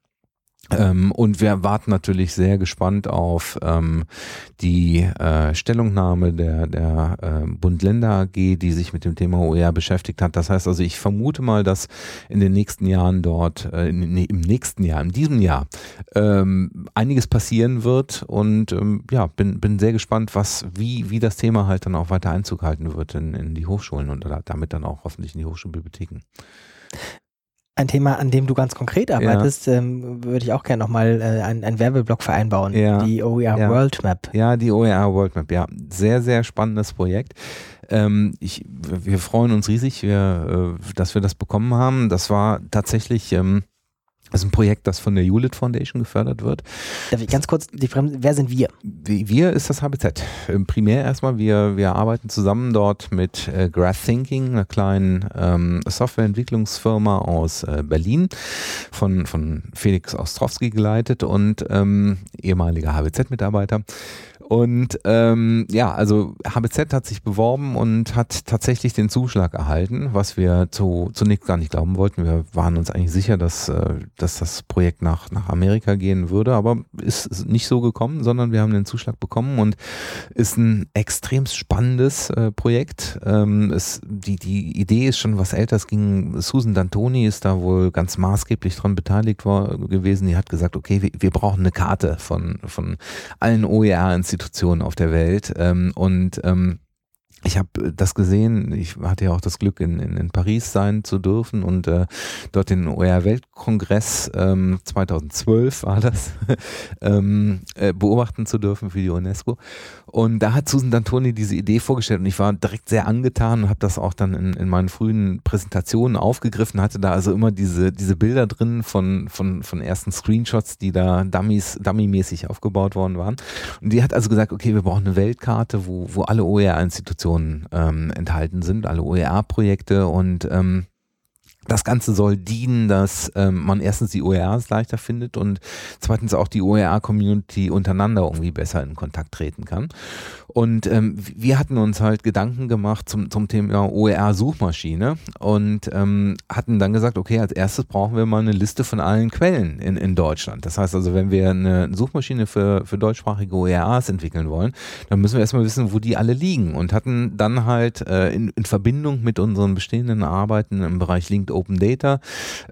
Ähm, und wir warten natürlich sehr gespannt auf ähm, die äh, Stellungnahme der, der äh, Bund-Länder AG, die sich mit dem Thema OER beschäftigt hat. Das heißt also, ich vermute mal, dass in den nächsten Jahren dort, äh, nee, im nächsten Jahr, in diesem Jahr, ähm, einiges passieren wird und ähm, ja, bin, bin sehr gespannt, was, wie, wie das Thema halt dann auch weiter Einzug halten wird in, in die Hochschulen und damit dann auch hoffentlich in die Hochschulbibliotheken ein Thema, an dem du ganz konkret arbeitest, ja. ähm, würde ich auch gerne nochmal äh, einen, einen Werbeblock vereinbauen. Ja. Die OER ja. World Map. Ja, die OER World Map, ja. Sehr, sehr spannendes Projekt. Ähm, ich, wir freuen uns riesig, wir, äh, dass wir das bekommen haben. Das war tatsächlich ähm, das ist ein Projekt, das von der Hewlett Foundation gefördert wird. Darf ich ganz kurz die Fremde, wer sind wir? Wir ist das HBZ. Ähm, primär erstmal, wir, wir arbeiten zusammen dort mit äh, Graph Thinking, einer kleinen ähm, Softwareentwicklungsfirma aus äh, Berlin, von, von Felix Ostrowski geleitet und ähm, ehemaliger HBZ-Mitarbeiter. Und ähm, ja, also HBZ hat sich beworben und hat tatsächlich den Zuschlag erhalten, was wir zu, zunächst gar nicht glauben wollten. Wir waren uns eigentlich sicher, dass, äh, dass das Projekt nach, nach Amerika gehen würde, aber ist nicht so gekommen, sondern wir haben den Zuschlag bekommen und ist ein extrem spannendes äh, Projekt. Ähm, es, die, die Idee ist schon was älter. Es ging, Susan D'Antoni ist da wohl ganz maßgeblich dran beteiligt war, gewesen. Die hat gesagt, okay, wir, wir brauchen eine Karte von, von allen OER-Institutionen Institutionen auf der Welt. Ähm, und ähm, ich habe äh, das gesehen, ich hatte ja auch das Glück, in, in, in Paris sein zu dürfen und äh, dort den OER-Weltkongress ähm, 2012 war das, (laughs) ähm, äh, beobachten zu dürfen für die UNESCO. Und da hat Susan D'Antoni diese Idee vorgestellt und ich war direkt sehr angetan und habe das auch dann in, in meinen frühen Präsentationen aufgegriffen, hatte da also immer diese, diese Bilder drin von, von, von ersten Screenshots, die da Dummies, Dummy-mäßig aufgebaut worden waren. Und die hat also gesagt, okay, wir brauchen eine Weltkarte, wo, wo alle OER-Institutionen ähm, enthalten sind, alle OER-Projekte und ähm, Das Ganze soll dienen, dass ähm, man erstens die OERs leichter findet und zweitens auch die OER-Community untereinander irgendwie besser in Kontakt treten kann. Und ähm, wir hatten uns halt Gedanken gemacht zum, zum Thema OER-Suchmaschine und ähm, hatten dann gesagt, okay, als erstes brauchen wir mal eine Liste von allen Quellen in, in Deutschland. Das heißt also, wenn wir eine Suchmaschine für, für deutschsprachige OERs entwickeln wollen, dann müssen wir erstmal wissen, wo die alle liegen und hatten dann halt äh, in, in Verbindung mit unseren bestehenden Arbeiten im Bereich Linked Open Data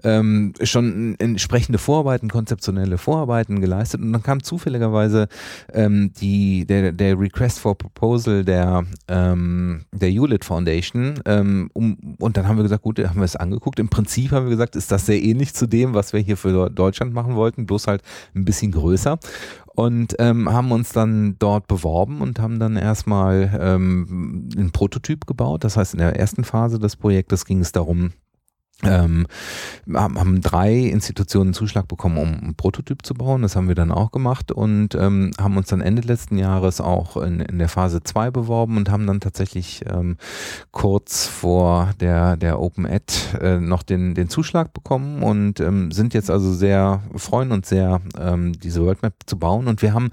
ähm, schon entsprechende Vorarbeiten, konzeptionelle Vorarbeiten geleistet und dann kam zufälligerweise ähm, die, der, der Request for for Proposal der, ähm, der Hewlett Foundation. Ähm, um, und dann haben wir gesagt, gut, haben wir es angeguckt. Im Prinzip haben wir gesagt, ist das sehr ähnlich zu dem, was wir hier für Deutschland machen wollten, bloß halt ein bisschen größer und ähm, haben uns dann dort beworben und haben dann erstmal ähm, einen Prototyp gebaut. Das heißt, in der ersten Phase des Projektes ging es darum, ähm, haben drei Institutionen Zuschlag bekommen, um einen Prototyp zu bauen. Das haben wir dann auch gemacht und ähm, haben uns dann Ende letzten Jahres auch in, in der Phase 2 beworben und haben dann tatsächlich ähm, kurz vor der, der Open Ed äh, noch den, den Zuschlag bekommen und ähm, sind jetzt also sehr, freuen uns sehr, ähm, diese Worldmap zu bauen. Und wir haben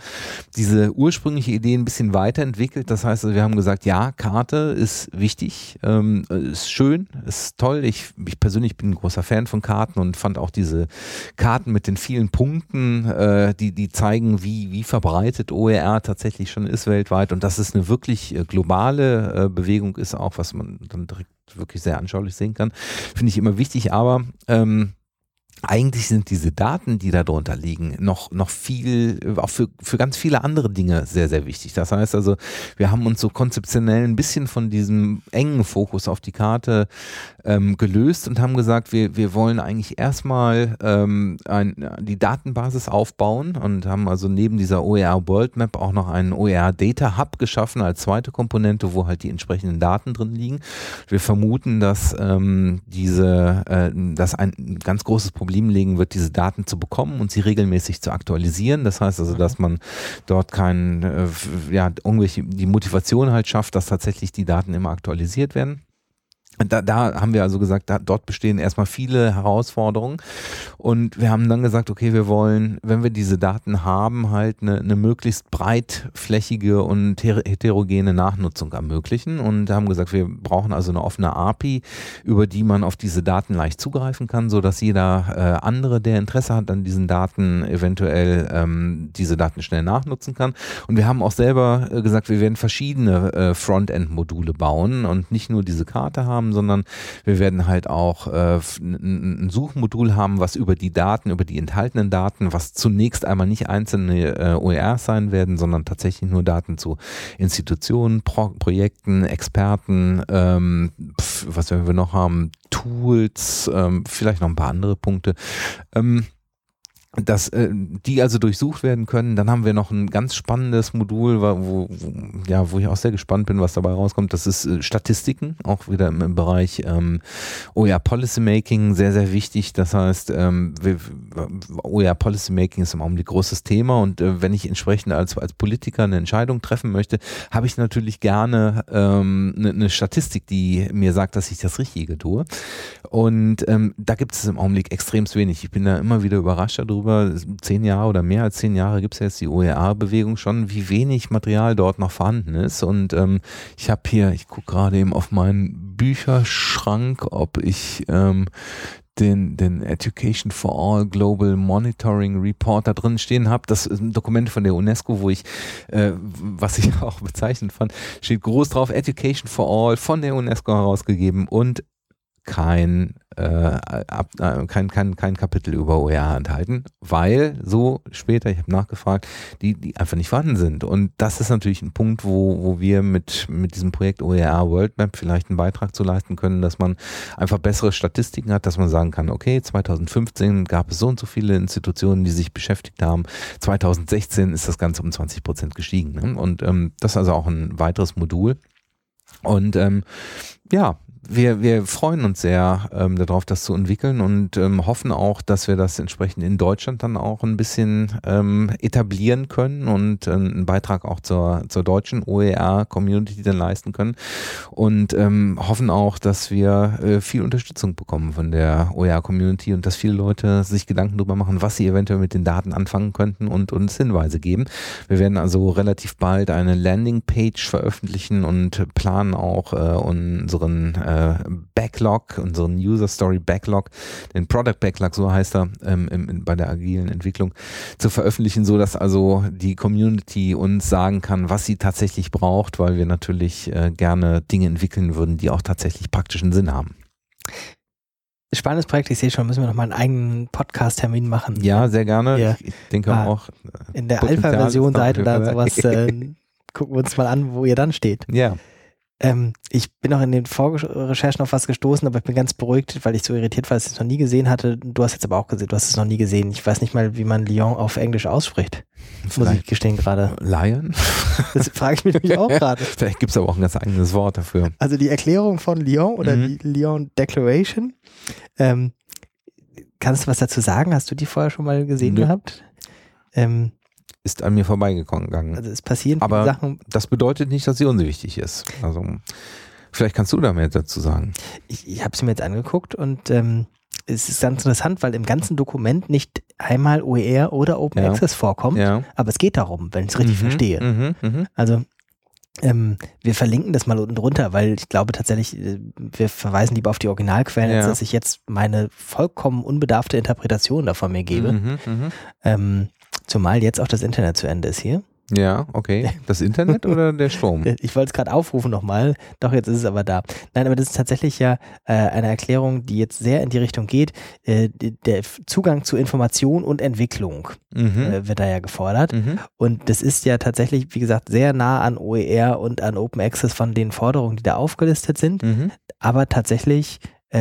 diese ursprüngliche Idee ein bisschen weiterentwickelt. Das heißt, wir haben gesagt, ja, Karte ist wichtig, ähm, ist schön, ist toll. Ich, ich persönlich persönlich bin ein großer Fan von Karten und fand auch diese Karten mit den vielen Punkten, äh, die, die zeigen, wie, wie verbreitet OER tatsächlich schon ist weltweit und dass es eine wirklich äh, globale äh, Bewegung ist, auch was man dann direkt wirklich sehr anschaulich sehen kann, finde ich immer wichtig, aber ähm, eigentlich sind diese Daten, die darunter liegen, noch, noch viel, auch für, für ganz viele andere Dinge sehr, sehr wichtig. Das heißt also, wir haben uns so konzeptionell ein bisschen von diesem engen Fokus auf die Karte ähm, gelöst und haben gesagt, wir, wir wollen eigentlich erstmal ähm, ein, die Datenbasis aufbauen und haben also neben dieser OER World Map auch noch einen OER Data Hub geschaffen als zweite Komponente, wo halt die entsprechenden Daten drin liegen. Wir vermuten, dass ähm, diese, äh, dass ein ganz großes Problem Problem liegen wird, diese Daten zu bekommen und sie regelmäßig zu aktualisieren. Das heißt also, dass man dort kein, äh, ja, irgendwelche, die Motivation halt schafft, dass tatsächlich die Daten immer aktualisiert werden. Da, da haben wir also gesagt, da, dort bestehen erstmal viele Herausforderungen. Und wir haben dann gesagt, okay, wir wollen, wenn wir diese Daten haben, halt eine, eine möglichst breitflächige und heterogene Nachnutzung ermöglichen. Und haben gesagt, wir brauchen also eine offene API, über die man auf diese Daten leicht zugreifen kann, so dass jeder äh, andere, der Interesse hat an diesen Daten, eventuell ähm, diese Daten schnell nachnutzen kann. Und wir haben auch selber äh, gesagt, wir werden verschiedene äh, Frontend-Module bauen und nicht nur diese Karte haben, haben, sondern wir werden halt auch äh, ein Suchmodul haben, was über die Daten, über die enthaltenen Daten, was zunächst einmal nicht einzelne äh, OERs sein werden, sondern tatsächlich nur Daten zu Institutionen, Pro Projekten, Experten, ähm, was werden wir noch haben, Tools, ähm, vielleicht noch ein paar andere Punkte. Ähm, dass äh, die also durchsucht werden können. Dann haben wir noch ein ganz spannendes Modul, wo, wo, ja, wo ich auch sehr gespannt bin, was dabei rauskommt. Das ist äh, Statistiken, auch wieder im, im Bereich ähm, OER Policy Making, sehr, sehr wichtig. Das heißt, ähm, wir, OER Policy Making ist im Augenblick großes Thema und äh, wenn ich entsprechend als, als Politiker eine Entscheidung treffen möchte, habe ich natürlich gerne ähm, eine, eine Statistik, die mir sagt, dass ich das Richtige tue. Und ähm, da gibt es im Augenblick extremst wenig. Ich bin da immer wieder überrascht darüber über zehn Jahre oder mehr als zehn Jahre gibt es jetzt die OER-Bewegung schon, wie wenig Material dort noch vorhanden ist. Und ähm, ich habe hier, ich gucke gerade eben auf meinen Bücherschrank, ob ich ähm, den, den Education for All Global Monitoring Report da drin stehen habe. Das ist ein Dokument von der UNESCO, wo ich, äh, was ich (laughs) auch bezeichnend fand, steht groß drauf, Education for All von der UNESCO herausgegeben und kein, äh, ab, äh, kein, kein, kein Kapitel über OER enthalten, weil so später, ich habe nachgefragt, die, die einfach nicht vorhanden sind. Und das ist natürlich ein Punkt, wo, wo wir mit, mit diesem Projekt OER World Map vielleicht einen Beitrag zu leisten können, dass man einfach bessere Statistiken hat, dass man sagen kann, okay, 2015 gab es so und so viele Institutionen, die sich beschäftigt haben. 2016 ist das Ganze um 20 Prozent gestiegen. Ne? Und ähm, das ist also auch ein weiteres Modul. Und ähm, ja, wir, wir freuen uns sehr ähm, darauf, das zu entwickeln und ähm, hoffen auch, dass wir das entsprechend in Deutschland dann auch ein bisschen ähm, etablieren können und äh, einen Beitrag auch zur, zur deutschen OER-Community dann leisten können und ähm, hoffen auch, dass wir äh, viel Unterstützung bekommen von der OER-Community und dass viele Leute sich Gedanken darüber machen, was sie eventuell mit den Daten anfangen könnten und uns Hinweise geben. Wir werden also relativ bald eine Landingpage veröffentlichen und planen auch äh, unseren äh, Backlog, unseren User Story Backlog, den Product Backlog, so heißt er, ähm, im, bei der agilen Entwicklung, zu veröffentlichen, so dass also die Community uns sagen kann, was sie tatsächlich braucht, weil wir natürlich äh, gerne Dinge entwickeln würden, die auch tatsächlich praktischen Sinn haben. Spannendes Projekt, ich sehe schon, müssen wir nochmal einen eigenen Podcast-Termin machen. Ja, sehr gerne. Ja. Ich denke ah, auch. Äh, in der Alpha-Version seid oder sowas, (laughs) äh, gucken wir uns mal an, wo ihr dann steht. Ja. Ähm, ich bin auch in den Vorrecherchen auf was gestoßen, aber ich bin ganz beruhigt, weil ich so irritiert war, dass ich es noch nie gesehen hatte. Du hast jetzt aber auch gesehen, du hast es noch nie gesehen. Ich weiß nicht mal, wie man Lyon auf Englisch ausspricht. Vielleicht muss ich gestehen gerade. Lion? Das frage ich mich nämlich auch (laughs) gerade. Vielleicht gibt es aber auch ein ganz eigenes Wort dafür. Also die Erklärung von Lyon oder mhm. die Lyon Declaration. Ähm, kannst du was dazu sagen? Hast du die vorher schon mal gesehen Nö. gehabt? Ähm, ist an mir vorbeigegangen. Also es passieren Aber Sachen. Das bedeutet nicht, dass sie unwichtig ist. Also vielleicht kannst du da mehr dazu sagen. Ich, ich habe es mir jetzt angeguckt und ähm, es ist ganz interessant, weil im ganzen Dokument nicht einmal OER oder Open ja. Access vorkommt, ja. aber es geht darum, wenn ich es richtig mhm, verstehe. Mhm, mh. Also ähm, wir verlinken das mal unten drunter, weil ich glaube tatsächlich, äh, wir verweisen lieber auf die Originalquellen, ja. als dass ich jetzt meine vollkommen unbedarfte Interpretation davon mir gebe. Mhm, mh. ähm, Zumal jetzt auch das Internet zu Ende ist hier. Ja, okay. Das Internet oder (laughs) der Strom? Ich wollte es gerade aufrufen nochmal, doch jetzt ist es aber da. Nein, aber das ist tatsächlich ja äh, eine Erklärung, die jetzt sehr in die Richtung geht. Äh, der Zugang zu Information und Entwicklung mhm. äh, wird da ja gefordert. Mhm. Und das ist ja tatsächlich, wie gesagt, sehr nah an OER und an Open Access von den Forderungen, die da aufgelistet sind. Mhm. Aber tatsächlich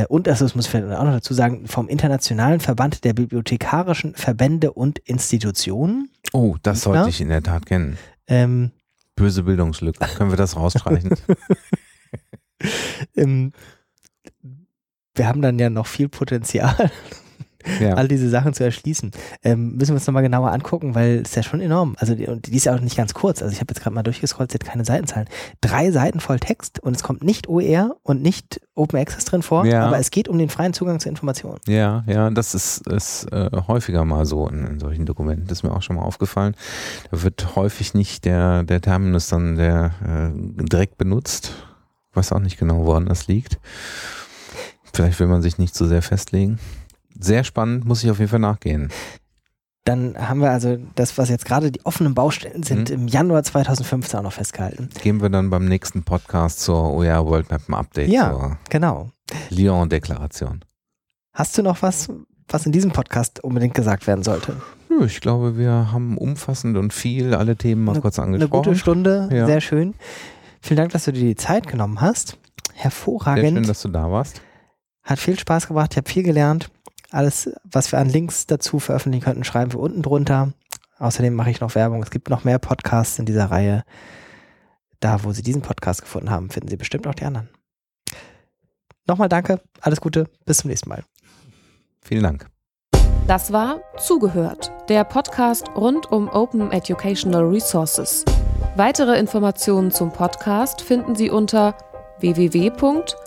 und das muss ich vielleicht auch noch dazu sagen, vom Internationalen Verband der Bibliothekarischen Verbände und Institutionen. Oh, das sollte ja? ich in der Tat kennen. Ähm, Böse Bildungslücke. Können wir das rausstreichen? (laughs) ähm, wir haben dann ja noch viel Potenzial ja. all diese Sachen zu erschließen. Ähm, müssen wir uns nochmal genauer angucken, weil es ja schon enorm. Also die, und die ist ja auch nicht ganz kurz. Also ich habe jetzt gerade mal durchgescrollt, sie hat keine Seitenzahlen. Drei Seiten voll Text und es kommt nicht OER und nicht Open Access drin vor, ja. aber es geht um den freien Zugang zu Informationen. Ja, ja, das ist, ist äh, häufiger mal so in, in, solchen Dokumenten. Das ist mir auch schon mal aufgefallen. Da wird häufig nicht der, der Terminus dann der äh, direkt benutzt. Weiß auch nicht genau, woran das liegt. Vielleicht will man sich nicht zu so sehr festlegen sehr spannend, muss ich auf jeden Fall nachgehen. Dann haben wir also das, was jetzt gerade die offenen Baustellen sind, mhm. im Januar 2015 auch noch festgehalten. Gehen wir dann beim nächsten Podcast zur OER World Map Update. Ja, genau. Lyon-Deklaration. Hast du noch was, was in diesem Podcast unbedingt gesagt werden sollte? Ich glaube, wir haben umfassend und viel alle Themen mal eine, kurz angesprochen. Eine gute Stunde, ja. sehr schön. Vielen Dank, dass du dir die Zeit genommen hast. Hervorragend. Sehr schön, dass du da warst. Hat viel Spaß gemacht, ich habe viel gelernt. Alles, was wir an Links dazu veröffentlichen könnten, schreiben wir unten drunter. Außerdem mache ich noch Werbung. Es gibt noch mehr Podcasts in dieser Reihe. Da, wo Sie diesen Podcast gefunden haben, finden Sie bestimmt auch die anderen. Nochmal danke, alles Gute, bis zum nächsten Mal. Vielen Dank. Das war Zugehört, der Podcast rund um Open Educational Resources. Weitere Informationen zum Podcast finden Sie unter www.open